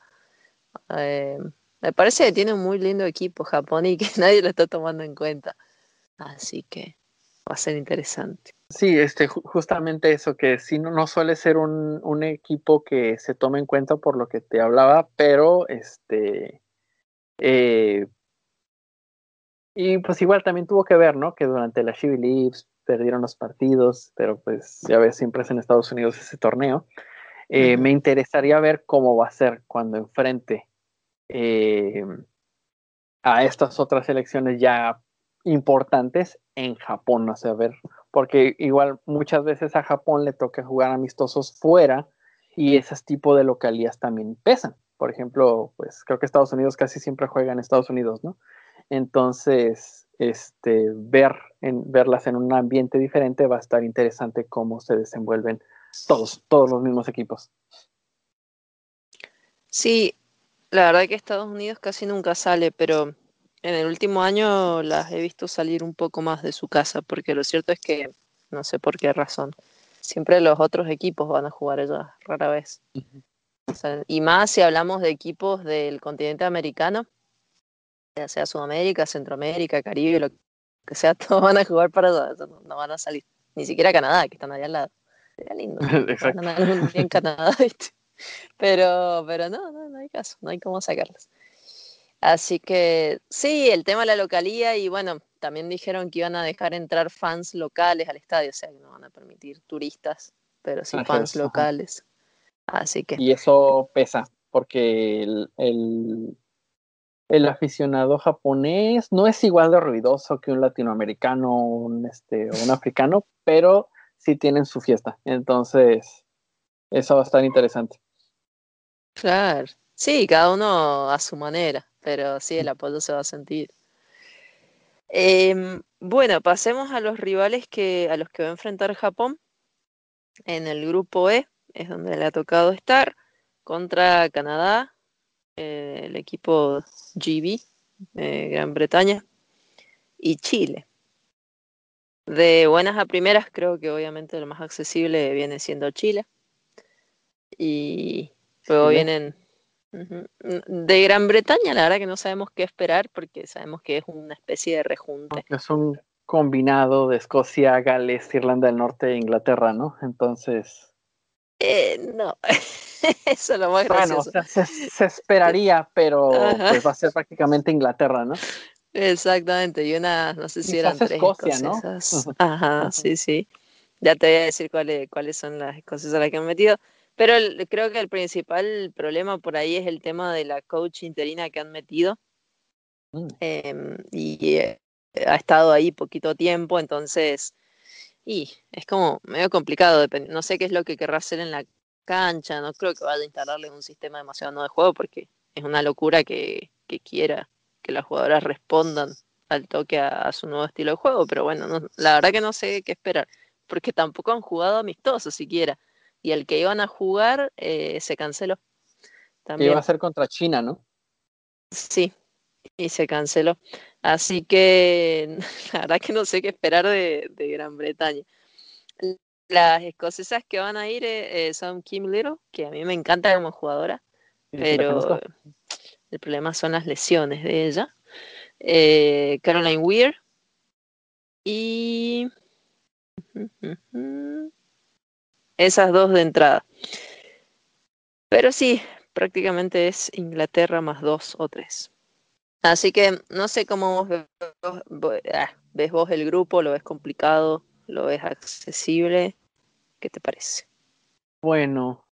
Eh, me parece que tiene un muy lindo equipo Japón y que nadie lo está tomando en cuenta. Así que va a ser interesante. Sí, este, justamente eso, que sí no, no suele ser un, un, equipo que se tome en cuenta por lo que te hablaba, pero este, eh, y pues igual también tuvo que ver, ¿no? Que durante la Chevy Leaves perdieron los partidos, pero pues ya ves, siempre es en Estados Unidos ese torneo. Eh, me interesaría ver cómo va a ser cuando enfrente eh, a estas otras elecciones ya importantes en Japón, no sé, a ver, porque igual muchas veces a Japón le toca jugar amistosos fuera y esos tipos de localías también pesan. Por ejemplo, pues creo que Estados Unidos casi siempre juega en Estados Unidos, ¿no? Entonces, este, ver en, verlas en un ambiente diferente va a estar interesante cómo se desenvuelven todos, todos los mismos equipos. Sí, la verdad que Estados Unidos casi nunca sale, pero en el último año las he visto salir un poco más de su casa, porque lo cierto es que no sé por qué razón. Siempre los otros equipos van a jugar ellas, rara vez. y más si hablamos de equipos del continente americano, ya sea Sudamérica, Centroamérica, Caribe, lo que sea, todos van a jugar para allá, no, van a salir. Ni siquiera Canadá, que están ahí al lado. Sería lindo. Exacto. en Canadá, Pero, pero no, no, no hay caso, no hay cómo sacarlos. Así que sí, el tema de la localía y bueno, también dijeron que iban a dejar entrar fans locales al estadio, o sea que no van a permitir turistas, pero sí fans locales. Así que. Y eso pesa, porque el, el, el, aficionado japonés no es igual de ruidoso que un latinoamericano un, este, o un africano, pero sí tienen su fiesta. Entonces, eso va a estar interesante. Claro, sí, cada uno a su manera, pero sí, el apoyo se va a sentir. Em, bueno, pasemos a los rivales que, a los que va a enfrentar Japón. En el grupo E es donde le ha tocado estar contra Canadá, eh, el equipo GB, eh, Gran Bretaña, y Chile. De buenas a primeras, creo que obviamente lo más accesible viene siendo Chile. Y Luego vienen de Gran Bretaña, la verdad que no sabemos qué esperar porque sabemos que es una especie de rejunte. Es un combinado de Escocia, Gales, Irlanda del Norte e Inglaterra, ¿no? Entonces. Eh, no, eso es lo más gracioso. Bueno, se, esperaría, pero pues va a ser prácticamente Inglaterra, ¿no? Exactamente, y una, no sé si eran tres Escocia, ¿no? Ajá, sí, sí. Ya te voy a decir cuáles, cuáles son las cosas a las que han metido. Pero creo que el principal problema por ahí es el tema de la coach interina que han metido. Mm. Em, y eh, ha estado ahí poquito tiempo, entonces, y es como medio complicado. No sé qué es lo que querrá hacer en la cancha. No creo que vaya a instalarle un sistema demasiado nuevo de juego porque es una locura que, quiera que las jugadoras respondan al toque a, su nuevo estilo de juego. Pero bueno, la verdad que no sé qué esperar porque tampoco han jugado amistoso siquiera y el que iban a jugar eh, se canceló. También. Iba a ser contra China, ¿no? Sí, y se canceló. Así que la verdad que no sé qué esperar de, Gran Bretaña. Las escocesas que van a ir eh, eh, son Kim Little, que a mí me encanta como jugadora, pero el problema son las lesiones de ella. Caroline Weir y esas dos de entrada. Pero sí, prácticamente es Inglaterra más dos o tres. Así que no sé cómo ah, ves vos el grupo, lo ves complicado, lo ves accesible. ¿Qué te parece? Bueno,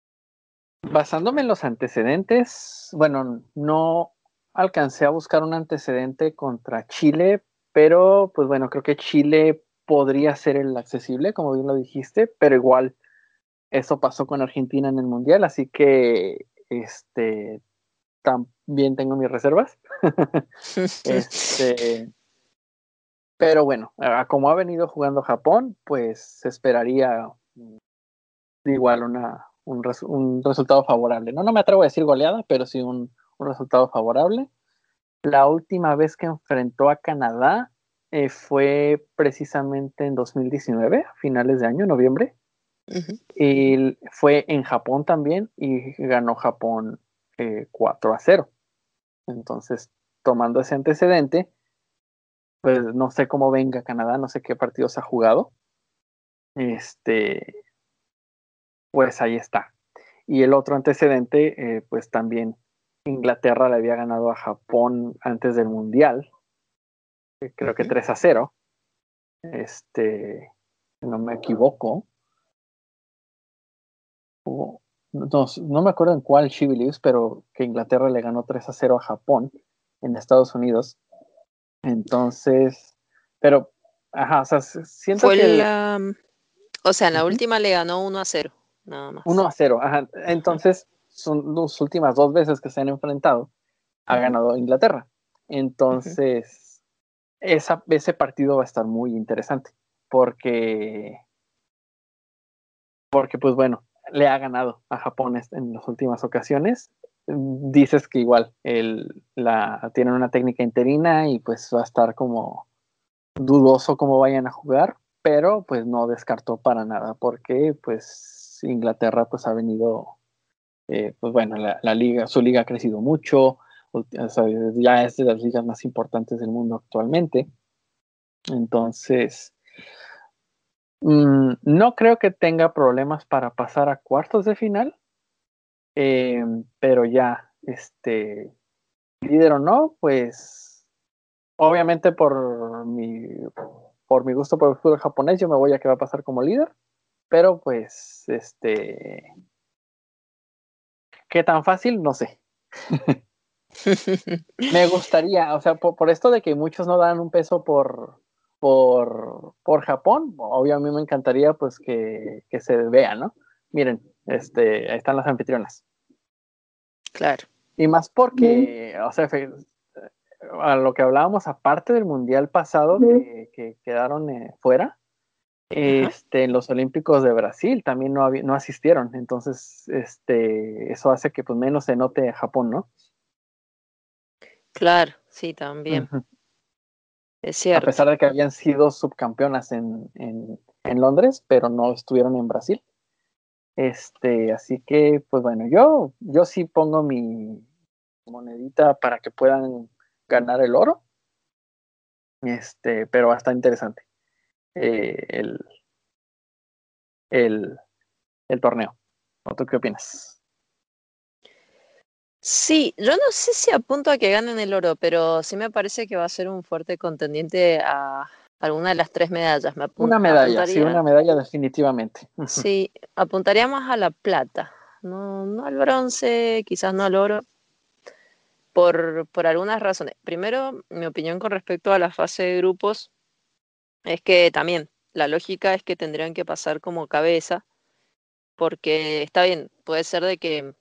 basándome en los antecedentes, bueno, no alcancé a buscar un antecedente contra Chile, pero pues bueno, creo que Chile podría ser el accesible, como bien lo dijiste, pero igual eso pasó con Argentina en el Mundial, así que este también tengo mis reservas. este, pero bueno, como ha venido jugando Japón, pues se esperaría igual una, un, resultado favorable. No, no me atrevo a decir goleada, pero sí un, resultado favorable. La última vez que enfrentó a Canadá eh, fue precisamente en 2019, a finales de año, noviembre. Y fue en Japón también y ganó Japón 4 eh, a 0. Entonces, tomando ese antecedente, pues no sé cómo venga Canadá, no sé qué partidos ha jugado. Este, pues ahí está. Y el otro antecedente, eh, pues también Inglaterra le había ganado a Japón antes del Mundial. creo que 3 a 0. Este, no me equivoco. No, no, me acuerdo en cuál She Believes, pero que Inglaterra le ganó 3 a 0 a Japón en Estados Unidos. Entonces, pero, ajá, o sea, siento que... La, o sea, en la última le ganó 1 a 0, nada más. 1 a 0, ajá. Entonces, son las últimas dos veces que se han enfrentado, ha ganado Inglaterra. Entonces, esa, ese partido va a estar muy interesante, porque, porque pues bueno, le ha ganado a Japón en las últimas ocasiones. Dices que igual el, la, tienen una técnica interina y pues va a estar como dudoso cómo vayan a jugar, pero pues no descartó para nada, porque pues Inglaterra pues ha venido, eh, pues bueno, la, liga, su liga ha crecido mucho, ya es de las ligas más importantes del mundo actualmente. Entonces, mm, no creo que tenga problemas para pasar a cuartos de final, eh, pero ya, este, líder o no, pues obviamente por mi, por mi gusto por el fútbol japonés, yo me voy a que va a pasar como líder, pero pues, este, ¿qué tan fácil? No sé. me gustaría, o sea, por, esto de que muchos no dan un peso por, por, por Japón, obvio a mí me encantaría pues que, que, se vea, ¿no? Miren, este, ahí están las anfitrionas. Claro. Y más porque, o sea, a lo que hablábamos, aparte del mundial pasado que, quedaron eh, fuera, este, en los Olímpicos de Brasil también no, no asistieron. Entonces, este, eso hace que pues menos se note Japón, ¿no? Claro, sí, también. Es cierto. A pesar de que habían sido subcampeonas en, en, en, Londres, pero no estuvieron en Brasil. Este, así que, pues bueno, yo, yo sí pongo mi monedita para que puedan ganar el oro. Este, pero bastante interesante. Eh, el, el, el torneo. ¿Tú qué opinas? Sí, yo no sé si apunto a que ganen el oro, pero sí me parece que va a ser un fuerte contendiente a alguna de las tres medallas. Me una medalla, sí, una medalla definitivamente. Sí, apuntaría más a la plata, no, no al bronce, quizás no al oro, por, por algunas razones. Primero, mi opinión con respecto a la fase de grupos es que también la lógica es que tendrían que pasar como cabeza, porque está bien, puede ser de que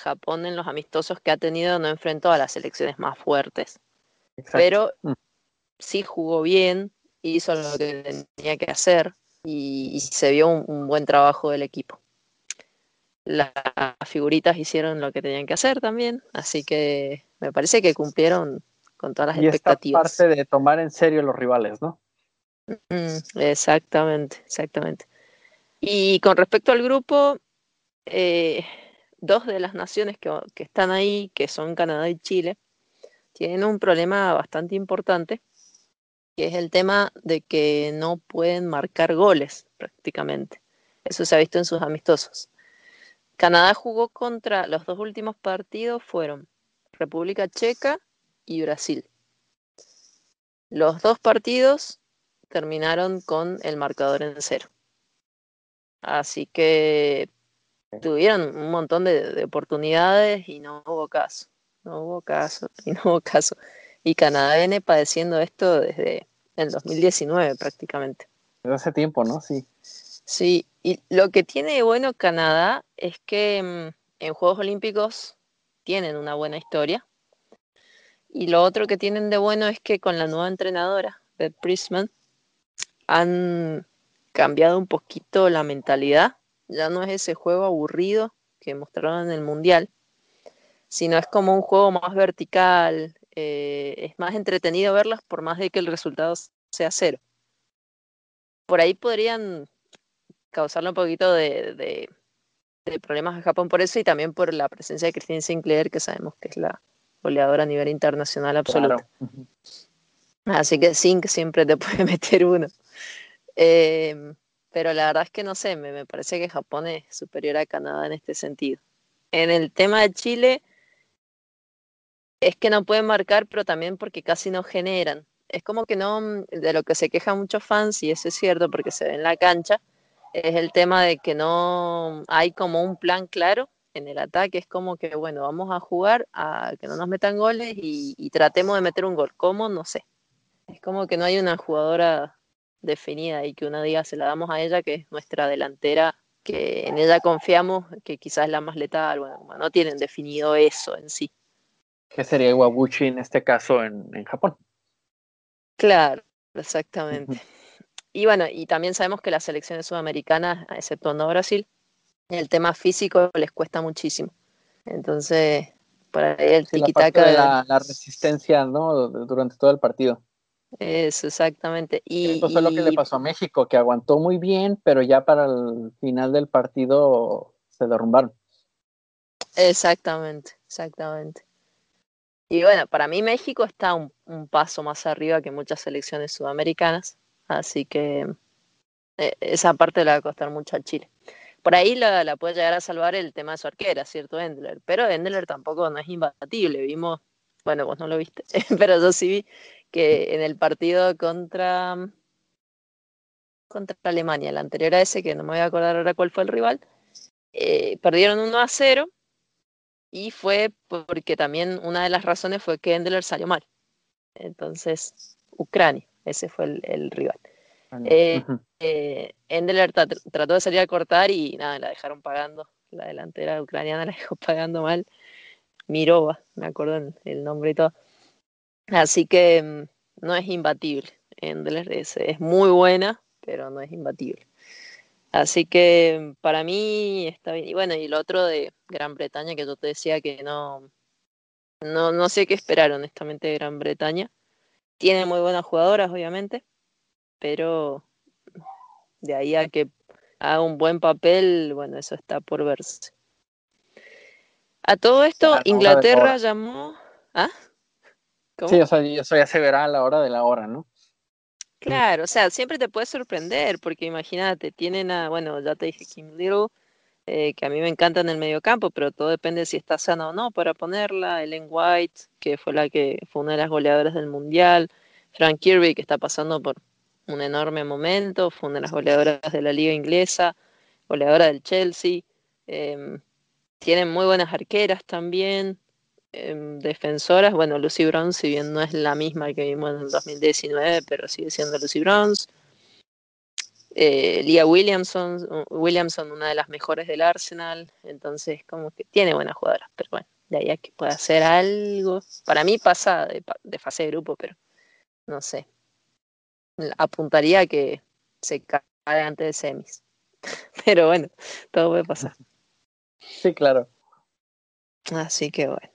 Japón en los amistosos que ha tenido no enfrentó a las selecciones más fuertes. Pero mm. sí jugó bien, hizo lo que tenía que hacer y, se vio un, buen trabajo del equipo. Las figuritas hicieron lo que tenían que hacer también, así que me parece que cumplieron con todas las expectativas. Esta parte de tomar en serio los rivales, ¿no? Mm, exactamente, exactamente. Y con respecto al grupo, eh, dos de las naciones que, están ahí, que son Canadá y Chile, tienen un problema bastante importante, que es el tema de que no pueden marcar goles prácticamente. Eso se ha visto en sus amistosos. Canadá jugó contra los dos últimos partidos fueron República Checa y Brasil. Los dos partidos terminaron con el marcador en cero. Así que tuvieron un montón de, oportunidades y no hubo caso. No hubo caso y no hubo caso. Y Canadá viene padeciendo esto desde el 2019 prácticamente. Desde hace tiempo, ¿no? Sí. Sí, y lo que tiene bueno Canadá es que mm, en Juegos Olímpicos tienen una buena historia. Y lo otro que tienen de bueno es que con la nueva entrenadora, Beth Prisman, han cambiado un poquito la mentalidad ya no es ese juego aburrido que mostraron en el Mundial, sino es como un juego más vertical, eh, es más entretenido verlas por más de que el resultado sea cero. Por ahí podrían causarle un poquito de, problemas a Japón por eso y también por la presencia de Christine Sinclair, que sabemos que es la goleadora a nivel internacional absoluto. Así que Sink siempre te puede meter uno. Eh, pero la verdad es que no sé, me, parece que Japón es superior a Canadá en este sentido. En el tema de Chile, es que no pueden marcar, pero también porque casi no generan. es como que no, mm, de lo que se quejan muchos fans, y eso es cierto porque se ve en la cancha, es el tema de que no hay como un plan claro en el ataque. Es como que, bueno, vamos a jugar a que no nos metan goles y, tratemos de meter un gol. ¿Cómo? No sé. Es como que no hay una jugadora definida y que una día se la damos a ella, que es nuestra delantera, que en ella confiamos, que quizás es la más letal. Bueno, no tienen definido eso en sí. ¿Qué sería Iwabuchi en este caso en, en Japón? Claro, exactamente. Y bueno, y también sabemos que las selecciones sudamericanas, exceptuando Brasil, el tema físico les cuesta muchísimo. Entonces, para el sí, La, la, resistencia, ¿no? Durante todo el partido. Eso, exactamente. Y, Eso fue lo que le pasó a México, que aguantó muy bien, pero ya para el final del partido se derrumbaron. Exactamente, exactamente. Y bueno, para mí México está un, paso más arriba que muchas selecciones sudamericanas, así que eh, esa parte le va a costar mucho a Chile. Por ahí la, puede llegar a salvar el tema de su arquera, ¿cierto? Endler, pero Endler tampoco no es imbatible, vimos, bueno, vos no lo viste, pero yo sí vi que en el partido contra contra Alemania, el anterior a ese, que no me voy a acordar ahora cuál fue el rival, eh, perdieron 1 a 0 y fue porque también una de las razones fue que Endler salió mal. Entonces, Ucrania, ese fue el, rival. Eh, eh, Endler trató de salir a cortar y nada, la dejaron pagando. La delantera ucraniana la dejó pagando mal. Mirova, me acuerdo el nombre y todo. Así que mm, no es imbatible. Endler es muy buena, pero no es imbatible. Así que para mí está bien. Y bueno, y lo otro de Gran Bretaña, que yo te decía que no, no, no sé qué esperar honestamente de Gran Bretaña. Tiene muy buenas jugadoras, obviamente, pero de ahí a que haga un buen papel, bueno, eso está por verse. A todo esto, Inglaterra llamó. ¿Ah? Sí, o sea, eso ya se verá a la hora de la hora, ¿no? Claro, o sea, siempre te puede sorprender, porque imagínate, tienen a, bueno, ya te dije Kim Little, eh, que a mí me encanta en el mediocampo, pero todo depende de si está sana o no para ponerla. Ellen White, que fue la que fue una de las goleadoras del Mundial. Frank Kirby, que está pasando por un enorme momento, fue una de las goleadoras de la liga inglesa, goleadora del Chelsea. Em, tienen muy buenas arqueras también. Em, defensoras, bueno, Lucy Bronze, si bien no es la misma que vimos en el 2019, pero sigue siendo Lucy Bronze. Eh, Leah Williamson, Williamson, una de las mejores del Arsenal, entonces como que tiene buenas jugadoras, pero bueno, de ahí a que pueda hacer algo. Para mí pasa de, fase de grupo, pero no sé. Apuntaría a que se cae antes de semis. Pero bueno, todo puede pasar. Sí, claro. Así que bueno.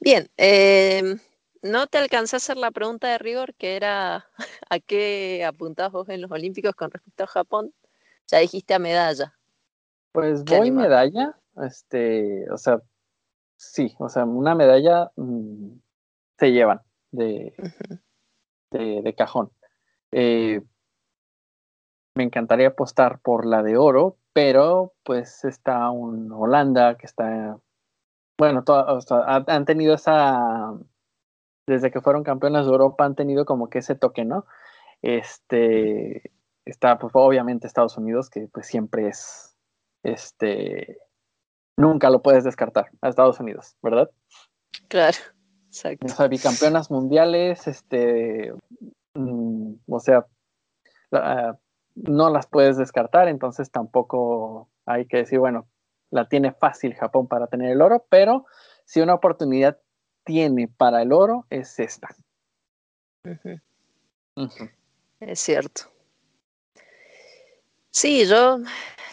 Bien, em, no te alcancé a hacer la pregunta de rigor, que era ¿a qué apuntabas vos en los Olímpicos con respecto a Japón? Ya dijiste a medalla. Pues voy medalla, este, o sea, sí, o sea, una medalla mm, se llevan de, de, cajón. Eh, me encantaría apostar por la de oro, pero pues está un Holanda que está bueno, han tenido esa, desde que fueron campeones de Europa, han tenido como que ese toque, ¿no? Este, está pues obviamente Estados Unidos, que pues siempre es, este, nunca lo puedes descartar a Estados Unidos, ¿verdad? Claro, exacto. O sea, bicampeonas mundiales, este, mm, o sea, no las puedes descartar, entonces tampoco hay que decir, bueno, la tiene fácil Japón para tener el oro, pero si una oportunidad tiene para el oro es esta. Es cierto. Sí, yo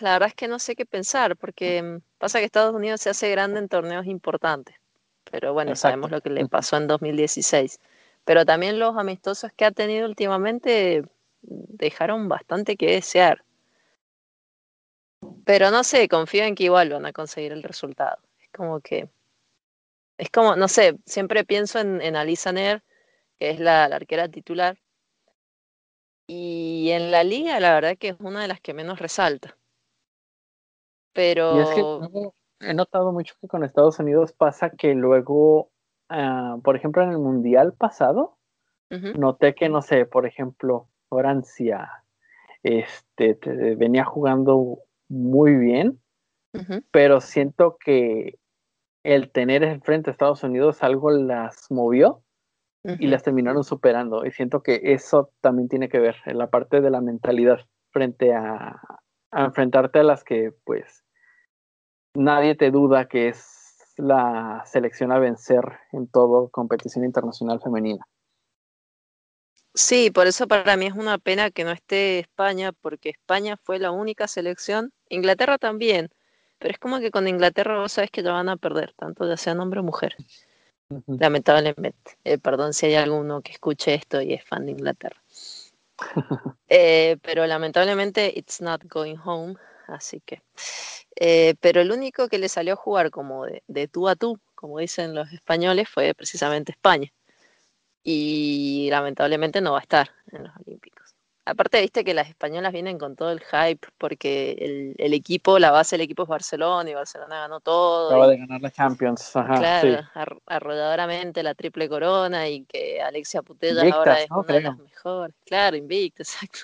la verdad es que no sé qué pensar, porque pasa que Estados Unidos se hace grande en torneos importantes, pero bueno, sabemos lo que le pasó en 2016. Pero también los amistosos que ha tenido últimamente dejaron bastante que desear. Pero no sé, confío en que igual van a conseguir el resultado. Es como que. Es como, no sé, siempre pienso en, en Alisa Nair, que es la, arquera titular. Y en la liga, la verdad que es una de las que menos resalta. Pero. es que he notado mucho que con Estados Unidos pasa que luego, ah, por ejemplo, en el mundial pasado, noté que, no sé, por ejemplo, Francia este, venía jugando muy bien, pero siento que el tener enfrente a Estados Unidos algo las movió y las terminaron superando. Y siento que eso también tiene que ver en la parte de la mentalidad frente a, a enfrentarte a las que, pues, nadie te duda que es la selección a vencer en todo competición internacional femenina. Sí, por eso para mí es una pena que no esté España, porque España fue la única selección, Inglaterra también, pero es como que con Inglaterra vos sabes que ya van a perder, tanto ya sea hombre o mujer. Lamentablemente. Eh, perdón si hay alguno que escuche esto y es fan de Inglaterra. Eh, pero lamentablemente it's not going home, así que. Eh, pero el único que le salió a jugar como de, de tú a tú, como dicen los españoles, fue precisamente España. Y lamentablemente no va a estar en los Olímpicos. Aparte, viste que las españolas vienen con todo el hype porque el, equipo, la base del equipo es Barcelona y Barcelona ganó todo. Acaba de ganar la Champions. claro, arrolladoramente la triple corona y que Alexia Putella ahora es una de las mejores. Claro, invicta, exacto.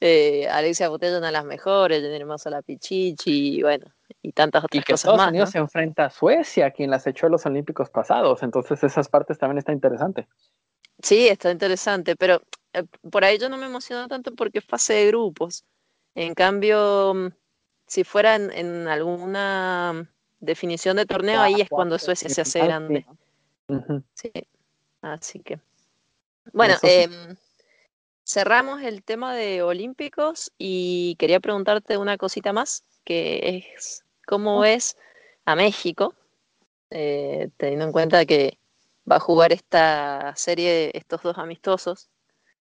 Eh, Alexia Putella una de las mejores, tenemos a la Pichichi y bueno, y tantas otras y que Estados Unidos se enfrenta a Suecia, quien las echó a los Olímpicos pasados. Entonces, esas partes también está interesante. Sí, está interesante, pero eh, por ahí yo no me emociono tanto porque es fase de grupos. En cambio, mm, si fuera en, alguna definición de torneo, ahí es cuando Suecia se hace grande. Sí, así que. Bueno, em, cerramos el tema de Olímpicos y quería preguntarte una cosita más, que es cómo ves a México, eh, teniendo en cuenta que va a jugar esta serie, estos dos amistosos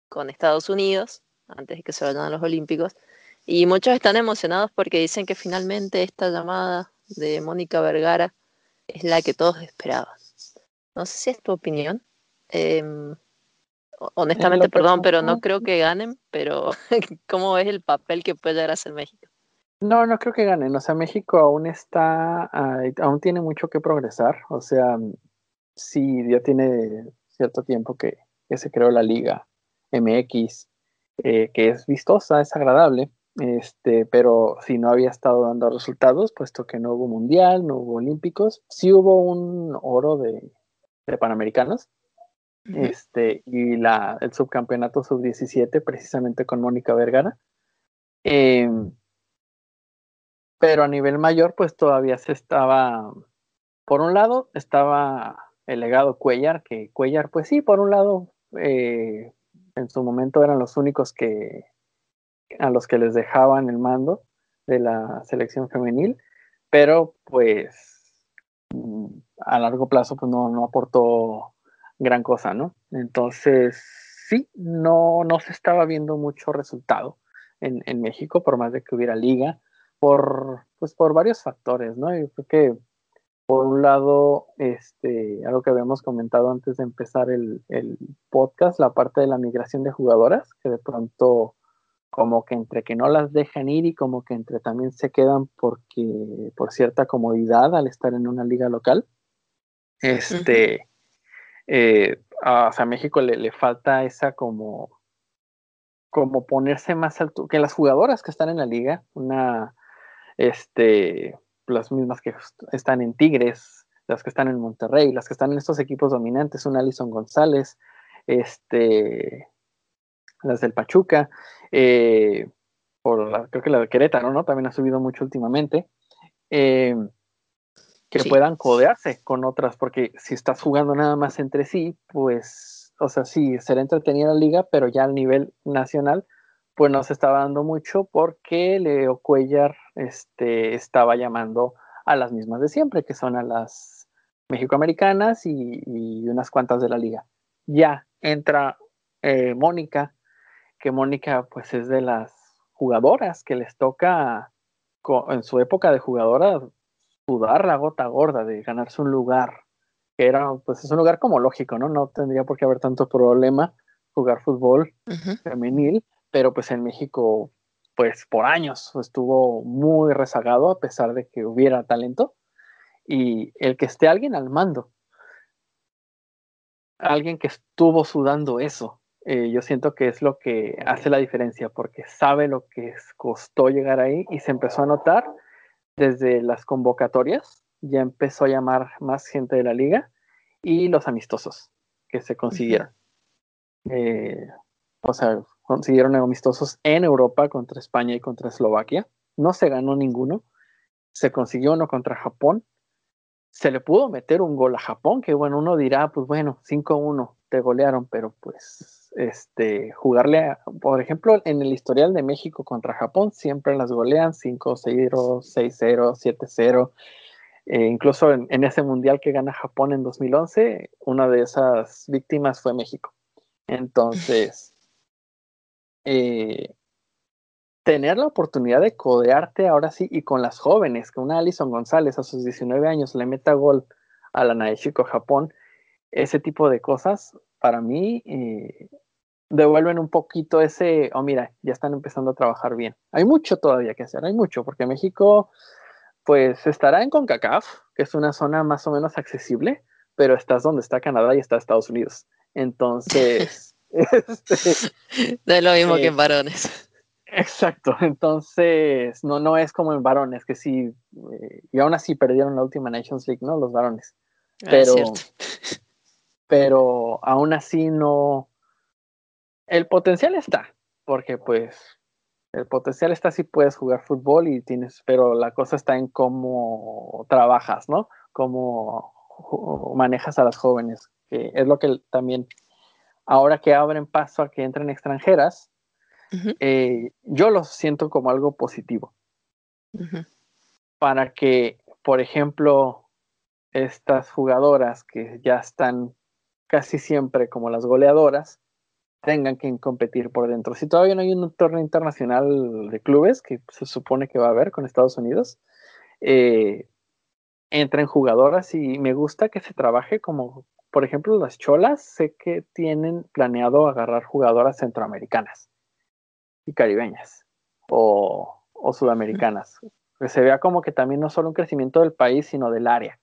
con Estados Unidos, antes de que se vayan a los Olímpicos. Y muchos están emocionados porque dicen que finalmente esta llamada de Mónica Vergara es la que todos esperaban. No sé si es tu opinión. Em, honestamente, perdón, pero no creo que ganen, pero ¿cómo ves el papel que puede llegar a hacer México? No, no creo que ganen. O sea, México aún está, aún tiene mucho que progresar. O sea, sí, ya tiene cierto tiempo que, se creó la liga MX, eh, que es vistosa, es agradable, este, pero si no había estado dando resultados, puesto que no hubo mundial, no hubo olímpicos, sí hubo un oro de, panamericanos, este, y la, el subcampeonato sub-17, precisamente con Mónica Vergara. Em, pero a nivel mayor, pues todavía se estaba, por un lado, estaba el legado Cuellar, que Cuellar, pues sí, por un lado, eh, en su momento eran los únicos que a los que les dejaban el mando de la selección femenil, pero pues a largo plazo pues no, no aportó gran cosa, ¿no? Entonces, sí, no, no se estaba viendo mucho resultado en, en México, por más de que hubiera liga, por, pues por varios factores, ¿no? Yo creo que por un lado, este, algo que habíamos comentado antes de empezar el, podcast, la parte de la migración de jugadoras, que de pronto como que entre que no las dejan ir y como que entre también se quedan porque por cierta comodidad al estar en una liga local. Este, eh, a, México le, le, falta esa como, como ponerse más alto, que las jugadoras que están en la liga, una, este, las mismas que están en Tigres, las que están en Monterrey, las que están en estos equipos dominantes, un Alison González, este, las del Pachuca, eh, por creo que la de Querétaro, ¿no? También ha subido mucho últimamente. Eh, que puedan codearse con otras, porque si estás jugando nada más entre sí, pues, o sea, sí, será entretenida la liga, pero ya al nivel nacional, pues no se estaba dando mucho porque Leo Cuellar este, estaba llamando a las mismas de siempre, que son a las mexicoamericanas y, y unas cuantas de la liga. Ya entra eh, Mónica, que Mónica pues es de las jugadoras que les toca en su época de jugadora sudar la gota gorda de ganarse un lugar que era pues es un lugar como lógico no no tendría por qué haber tanto problema jugar fútbol femenil pero pues en México, pues por años estuvo muy rezagado a pesar de que hubiera talento y el que esté alguien al mando alguien que estuvo sudando eso. Eh, yo siento que es lo que hace la diferencia, porque sabe lo que costó llegar ahí y se empezó a notar desde las convocatorias, ya empezó a llamar más gente de la liga y los amistosos que se consiguieron. Eh, o sea, consiguieron amistosos en Europa contra España y contra Eslovaquia. No se ganó ninguno. Se consiguió uno contra Japón. Se le pudo meter un gol a Japón, que bueno, uno dirá, pues bueno, 5-1, te golearon, pero pues este, jugarle, por ejemplo, en el historial de México contra Japón, siempre las golean 5-0, 6-0, 7-0. incluso en, en, ese mundial que gana Japón en 2011, una de esas víctimas fue México. Entonces, eh, tener la oportunidad de codearte ahora sí y con las jóvenes, que una Alison González a sus 19 años le meta gol a la Naeshiko Japón, ese tipo de cosas, para mí eh, devuelven un poquito ese, oh mira, ya están empezando a trabajar bien. Hay mucho todavía que hacer, hay mucho, porque México pues estará en CONCACAF, que es una zona más o menos accesible, pero estás donde está Canadá y está Estados Unidos. Entonces, este, no es lo mismo que en eh, varones. Exacto, entonces no, no es como en varones, que sí, eh, y aún así perdieron la última Nations League, ¿no? Los varones. Ah, pero, pero aún así no. El potencial está, porque pues el potencial está si puedes jugar fútbol y tienes, pero la cosa está en cómo trabajas, ¿no? Cómo manejas a las jóvenes, que es lo que también, ahora que abren paso a que entren extranjeras, eh, yo lo siento como algo positivo. Para que, por ejemplo, estas jugadoras que ya están casi siempre como las goleadoras, tengan que competir por dentro. Si todavía no hay un torneo internacional de clubes, que se supone que va a haber con Estados Unidos, eh, entren jugadoras y me gusta que se trabaje como, por ejemplo, las cholas, sé que tienen planeado agarrar jugadoras centroamericanas y caribeñas o, sudamericanas. Que se vea como que también no solo un crecimiento del país, sino del área.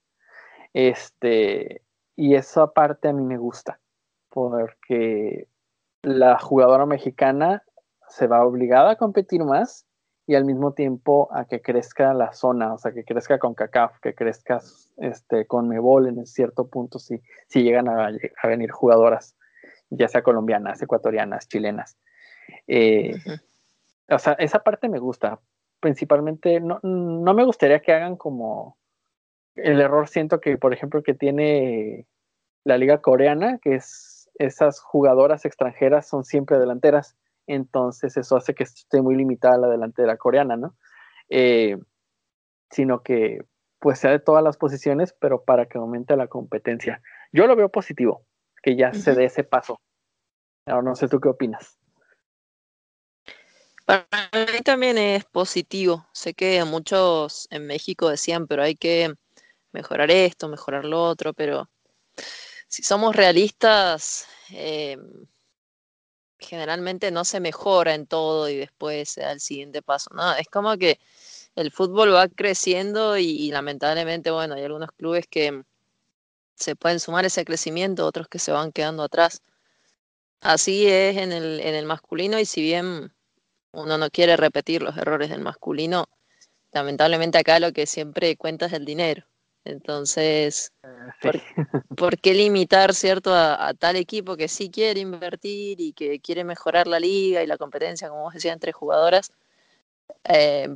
Este, y esa parte a mí me gusta, porque la jugadora mexicana se va obligada a competir más y al mismo tiempo a que crezca la zona, o sea, que crezca con CACAF, que crezca este, con Mebol en cierto punto, si, si llegan a, venir jugadoras, ya sea colombianas, ecuatorianas, chilenas. Eh, o sea, esa parte me gusta. Principalmente, no, no me gustaría que hagan como el error, siento que, por ejemplo, que tiene la liga coreana, que es esas jugadoras extranjeras son siempre delanteras entonces eso hace que esté muy limitada la delantera coreana, ¿no? Eh, sino que pues sea de todas las posiciones, pero para que aumente la competencia. Yo lo veo positivo, que ya se dé ese paso. Ahora no sé tú qué opinas. Para mí también es positivo. Sé que muchos en México decían, pero hay que mejorar esto, mejorar lo otro, pero si somos realistas, eh, generalmente no se mejora en todo y después se da el siguiente paso. No, es como que el fútbol va creciendo y, lamentablemente, bueno, hay algunos clubes que se pueden sumar ese crecimiento, otros que se van quedando atrás. Así es en el, en el masculino y si bien uno no quiere repetir los errores del masculino, lamentablemente acá lo que siempre cuenta es el dinero. Entonces, eh, ¿por, qué limitar, cierto, a, tal equipo que sí quiere invertir y que quiere mejorar la liga y la competencia, como vos decías, entre jugadoras? Eh,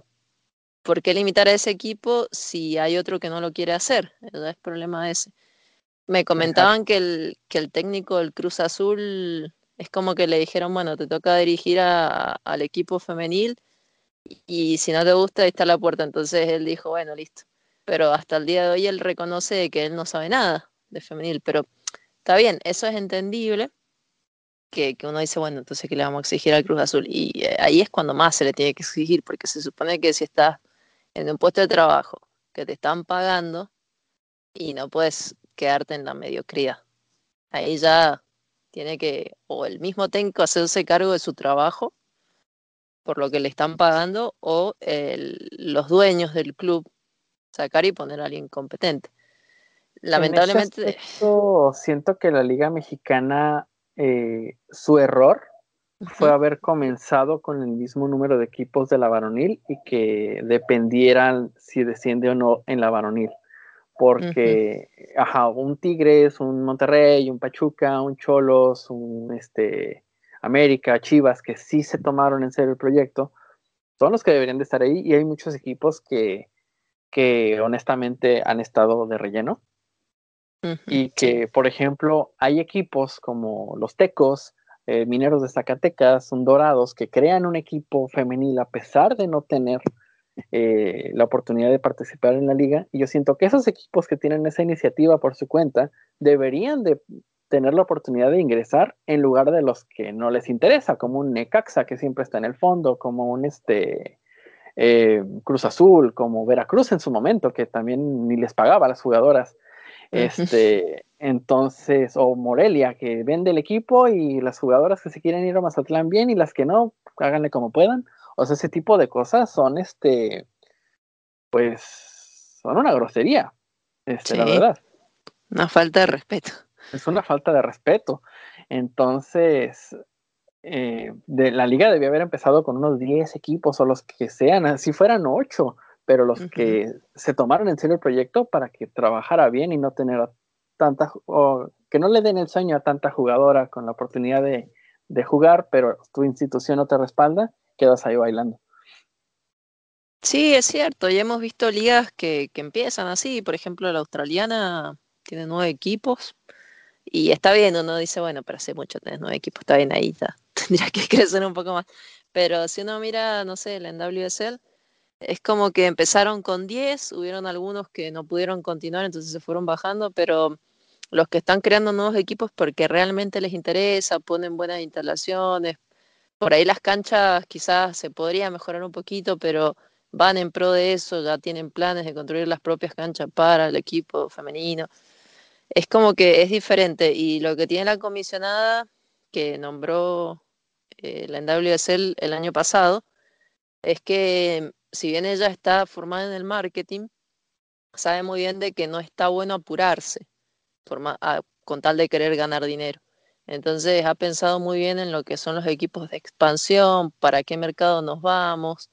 ¿Por qué limitar a ese equipo si hay otro que no lo quiere hacer? Es problema ese. Me comentaban que el, que el técnico del Cruz Azul es como que le dijeron, bueno, te toca dirigir al equipo femenil y si no te gusta, ahí está la puerta. Entonces él dijo, bueno, listo pero hasta el día de hoy él reconoce que él no sabe nada de femenil, pero está bien, eso es entendible, que, uno dice, bueno, entonces ¿qué le vamos a exigir al Cruz Azul? Y eh, ahí es cuando más se le tiene que exigir, porque se supone que si estás en un puesto de trabajo que te están pagando y no puedes quedarte en la mediocridad. Ahí ya tiene que, o el mismo técnico hacerse cargo de su trabajo por lo que le están pagando, o los dueños del club sacar y poner a alguien competente. lamentablemente. siento que la Liga Mexicana, eh, su error fue haber comenzado con el mismo número de equipos de la varonil y que dependieran si desciende o no en la varonil. Porque, ajá, un Tigres, un Monterrey, un Pachuca, un Cholos, un este, América, Chivas, que sí se tomaron en serio el proyecto, son los que deberían de estar ahí y hay muchos equipos que, que honestamente han estado de relleno. y que, por ejemplo, hay equipos como los Tecos, eh, Mineros de Zacatecas, un Dorados, que crean un equipo femenil a pesar de no tener eh, la oportunidad de participar en la liga. Y yo siento que esos equipos que tienen esa iniciativa por su cuenta deberían de tener la oportunidad de ingresar en lugar de los que no les interesa, como un Necaxa que siempre está en el fondo, como un este eh, Cruz Azul, como Veracruz en su momento, que también ni les pagaba a las jugadoras. Este, entonces, o Morelia, que vende el equipo y las jugadoras que se quieren ir a Mazatlán bien y las que no, háganle como puedan. O sea, ese tipo de cosas son, este, pues, son una grosería, este, la verdad. Una falta de respeto. Es una falta de respeto. Entonces, eh, de, la liga debía haber empezado con unos 10 equipos o los que sean, si fueran 8 pero los que se tomaron en serio el proyecto para que trabajara bien y no tener tanta, o que no le den el sueño a tanta jugadora con la oportunidad de, jugar, pero tu institución no te respalda, quedas ahí bailando. Sí, es cierto, ya hemos visto ligas que, empiezan así, por ejemplo la australiana tiene nueve equipos y está bien, uno dice, bueno, pero hace mucho tenés nueve equipos, está bien ahí, ya. tendría que crecer un poco más. Pero si uno mira, no sé, la NWSL, es como que empezaron con 10, hubieron algunos que no pudieron continuar, entonces se fueron bajando, pero los que están creando nuevos equipos porque realmente les interesa, ponen buenas instalaciones, por ahí las canchas quizás se podría mejorar un poquito, pero van en pro de eso, ya tienen planes de construir las propias canchas para el equipo femenino. Es como que es diferente y lo que tiene la comisionada que nombró eh, la NWSL el año pasado es que si bien ella está formada en el marketing, sabe muy bien de que no está bueno apurarse con tal de querer ganar dinero. Entonces ha pensado muy bien en lo que son los equipos de expansión, para qué mercado nos vamos,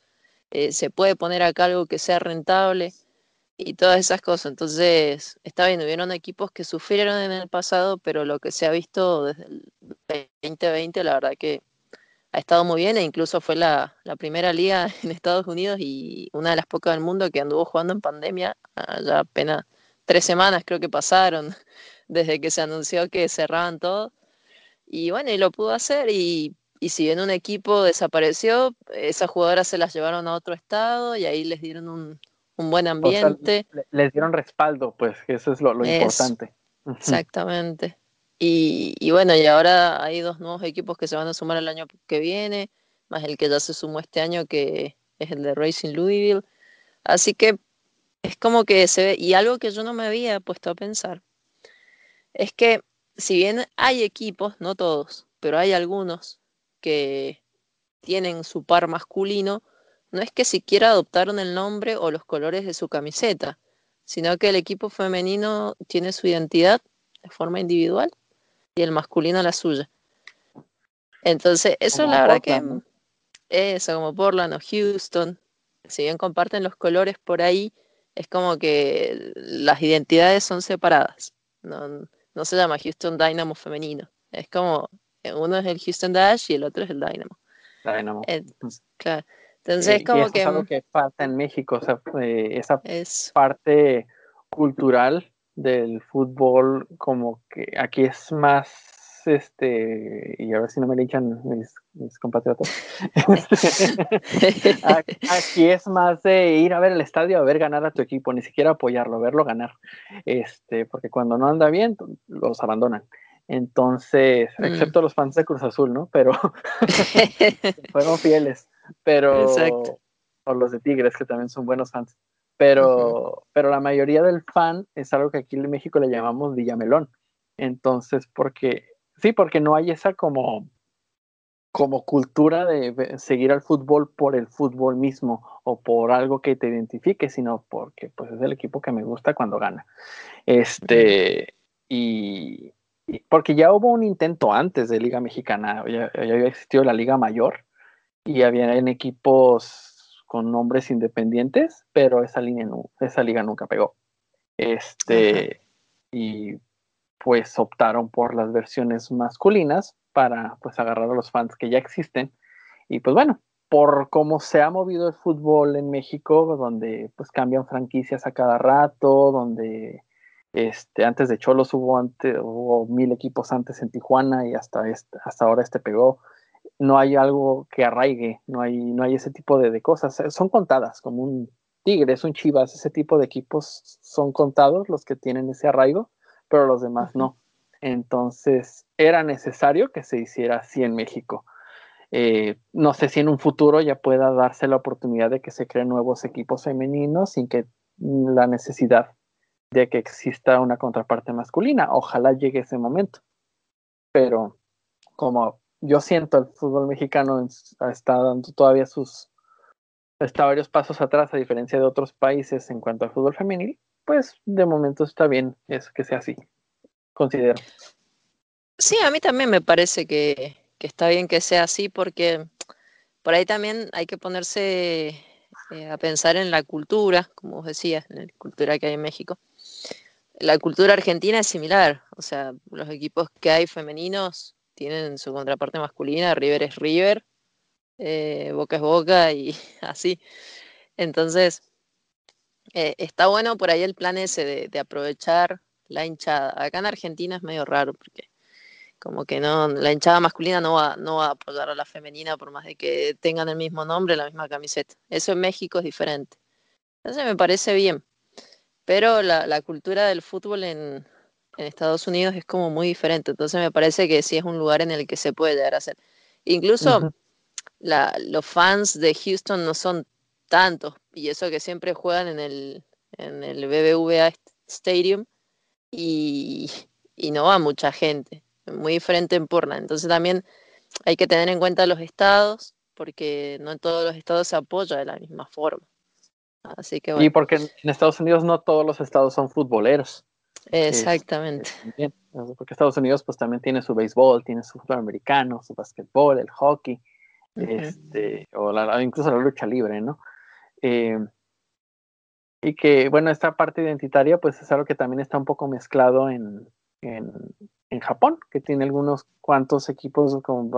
eh, se puede poner acá algo que sea rentable y todas esas cosas. Entonces, está bien, hubieron equipos que sufrieron en el pasado, pero lo que se ha visto desde el 2020, la verdad que ha estado muy bien e incluso fue la, primera liga en Estados Unidos y una de las pocas del mundo que anduvo jugando en pandemia, ah, ya apenas tres semanas creo que pasaron desde que se anunció que cerraban todo. Y bueno, y lo pudo hacer y, si bien un equipo desapareció, esas jugadoras se las llevaron a otro estado y ahí les dieron un, buen ambiente. les dieron respaldo, pues eso es lo, importante. Exactamente. Y, bueno, y ahora hay dos nuevos equipos que se van a sumar el año que viene, más el que ya se sumó este año, que es el de Racing Louisville. Así que es como que se ve, y algo que yo no me había puesto a pensar, es que si bien hay equipos, no todos, pero hay algunos que tienen su par masculino, no es que siquiera adoptaron el nombre o los colores de su camiseta, sino que el equipo femenino tiene su identidad de forma individual y el masculino la suya. Entonces, eso la verdad que eso, como Portland o Houston, si bien comparten los colores por ahí, es como que las identidades son separadas. No, no se llama Houston Dynamo femenino. Es como uno es el Houston Dash y el otro es el Dynamo. Dynamo. claro. Entonces es como que. Es algo que falta en México, o sea, eh, esa parte cultural del fútbol, como que aquí es más, este, y a ver si no me le echan mis, compatriotas, aquí es más de ir a ver el estadio a ver ganar a tu equipo, ni siquiera apoyarlo, verlo ganar, este, porque cuando no anda bien, los abandonan. Entonces, mm. excepto los fans de Cruz Azul, ¿no? Pero fueron fieles. Pero, o los de Tigres, que también son buenos fans pero, pero la mayoría del fan es algo que aquí en México le llamamos villamelón. Entonces, porque, sí, porque no hay esa como como cultura de seguir al fútbol por el fútbol mismo o por algo que te identifique, sino porque pues es el equipo que me gusta cuando gana. Este, y, porque ya hubo un intento antes de Liga Mexicana, ya, había existido la Liga Mayor y había en equipos con nombres independientes, pero esa, línea esa liga nunca pegó. Este, y pues optaron por las versiones masculinas para pues agarrar a los fans que ya existen. Y pues bueno, por cómo se ha movido el fútbol en México, donde pues cambian franquicias a cada rato, donde este, antes de Cholos hubo, antes, hubo mil equipos antes en Tijuana y hasta, este, hasta ahora este pegó. No hay algo que arraigue, no hay, no hay ese tipo de, de cosas. Son contadas, como un Tigres, un Chivas, ese tipo de equipos son contados los que tienen ese arraigo, pero los demás no. Entonces, era necesario que se hiciera así en México. Eh, no sé si en un futuro ya pueda darse la oportunidad de que se creen nuevos equipos femeninos sin que la necesidad de que exista una contraparte masculina. Ojalá llegue ese momento. Pero como yo siento el fútbol mexicano está dando todavía sus está varios pasos atrás a diferencia de otros países en cuanto al fútbol femenil, pues de momento está bien eso que sea así considero. Sí, a mí también me parece que, está bien que sea así porque por ahí también hay que ponerse eh, a pensar en la cultura, como vos decías, en la cultura que hay en México. La cultura argentina es similar, o sea, los equipos que hay femeninos tienen su contraparte masculina, River es River, eh, Boca es Boca y así. Entonces, eh, está bueno por ahí el plan ese de, de aprovechar la hinchada. Acá en Argentina es medio raro porque como que no, la hinchada masculina no va, no va a apoyar a la femenina por más de que tengan el mismo nombre, la misma camiseta. Eso en México es diferente. Entonces me parece bien. Pero la, cultura del fútbol en, Estados Unidos es como muy diferente. Entonces me parece que sí es un lugar en el que se puede llegar a hacer. Incluso los fans de Houston no son tantos. Y eso que siempre juegan en el, en el BBVA Stadium y, no va mucha gente, muy diferente en Portland. Entonces también hay que tener en cuenta los estados, porque no en todos los estados se apoya de la misma forma. Así que Y porque en Estados Unidos no todos los estados son futboleros. Exactamente. porque Estados Unidos pues también tiene su béisbol, tiene su fútbol americano, su básquetbol, el hockey, este, o incluso la lucha libre, ¿no? Eh, y que, bueno, esta parte identitaria, pues es algo que también está un poco mezclado en, en, en Japón, que tiene algunos cuantos equipos con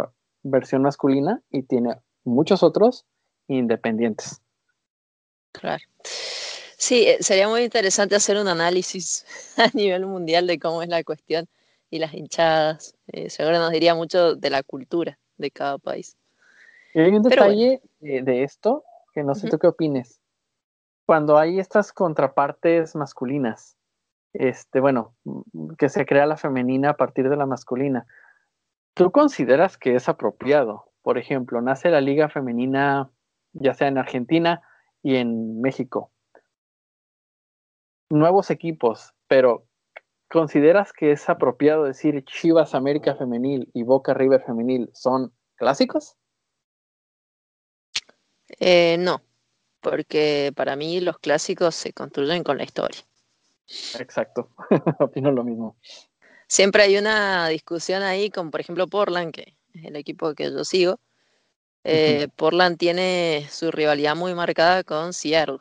versión masculina y tiene muchos otros independientes. Claro. Sí, eh, sería muy interesante hacer un análisis a nivel mundial de cómo es la cuestión y las hinchadas. Eh, seguro nos diría mucho de la cultura de cada país. Y hay un detalle de, esto que no sé tú qué opines cuando hay estas contrapartes masculinas, este, bueno, que se crea la femenina a partir de la masculina, ¿tú consideras que es apropiado? Por ejemplo, nace la liga femenina, ya sea en Argentina y en México. Nuevos equipos, pero ¿consideras que es apropiado decir Chivas América Femenil y Boca River Femenil son clásicos? Eh, no, porque para mí los clásicos se construyen con la historia. Exacto, opino lo mismo. Siempre hay una discusión ahí con, por ejemplo, Portland, que es el equipo que yo sigo. Eh, Portland tiene su rivalidad muy marcada con Seattle.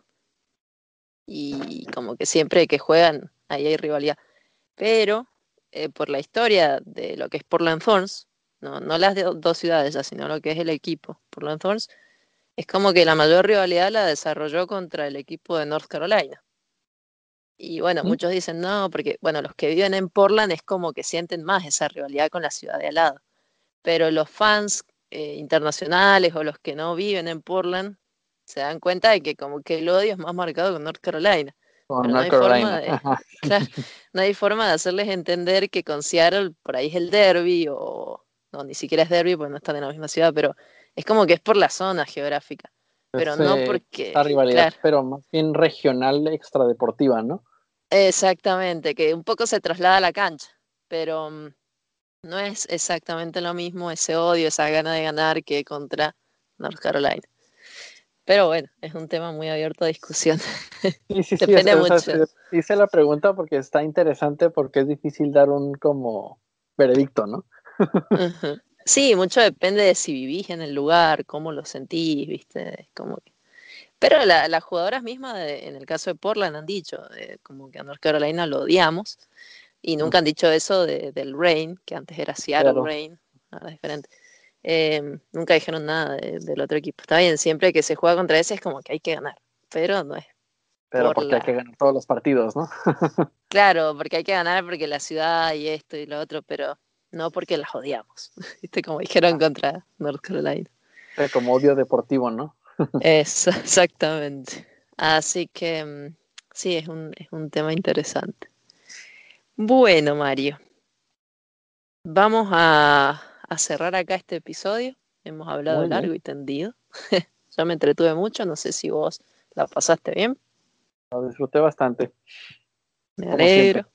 Y como que siempre que juegan, ahí hay rivalidad. Pero eh, por la historia de lo que es Portland Thorns, no, no las dos ciudades ya, sino lo que es el equipo, Portland Thorns, es como que la mayor rivalidad la desarrolló contra el equipo de North Carolina. Y bueno, muchos dicen no, porque bueno, los que viven en Portland es como que sienten más esa rivalidad con la ciudad de al lado. Pero los fans eh, internacionales o los que no viven en Portland se dan cuenta de que como que el odio es más marcado con North Carolina. no, hay Forma de, no hay forma de hacerles entender que con Seattle por ahí es el derby o no, ni siquiera es derby porque no están en la misma ciudad, pero es como que es por la zona geográfica, pero no porque... La rivalidad, pero más bien regional extradeportiva, ¿no? Exactamente, que un poco se traslada a la cancha, pero, mm, no es exactamente lo mismo ese odio, esa gana de ganar que contra North Carolina. Pero bueno, es un tema muy abierto a discusión. Sí, sí, Depende mucho. hice la pregunta porque está interesante porque es difícil dar un como veredicto, ¿no? Sí, mucho depende de si vivís en el lugar, cómo lo sentís, ¿viste? Como Pero las jugadoras mismas, en el caso de Portland, han dicho como que a North Carolina lo odiamos y nunca han dicho eso del Rain, que antes era Seattle Rain, ahora es diferente. Em, nunca dijeron nada del otro equipo. Está bien, siempre que se juega contra ese es como que hay que ganar, pero no es. Pero porque hay que ganar todos los partidos, ¿no? claro, porque hay que ganar porque la ciudad y esto y lo otro, pero no porque las odiamos. ¿Viste? Como dijeron contra North Carolina. Como odio deportivo, ¿no? Eso, exactamente. Así que mm, sí, es un, es un tema interesante. Bueno, Mario. Vamos a, cerrar acá este episodio. Hemos hablado largo y tendido. Yo me entretuve mucho, no sé si vos la pasaste bien. Lo disfruté bastante. Me alegro.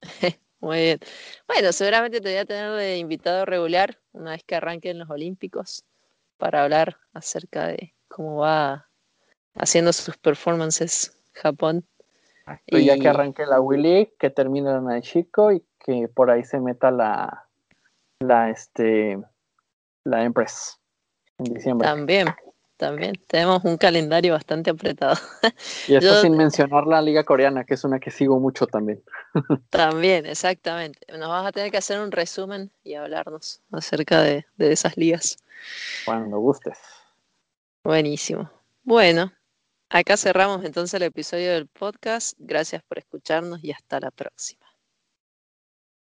Muy bien. Bueno, seguramente te voy a tener de invitado regular una vez que arranquen los Olímpicos para hablar acerca de cómo va haciendo sus performances Japón. y ya que arranque la Willy, que termine la Chico y que por ahí se meta la la este la Empress en diciembre. También, también. Tenemos un calendario bastante apretado. Y esto sin mencionar la liga coreana, que es una que sigo mucho también. También, exactamente. Nos vas a tener que hacer un resumen y hablarnos acerca de, de esas ligas. Cuando gustes. Buenísimo. Bueno, acá cerramos entonces el episodio del podcast. Gracias por escucharnos y hasta la próxima.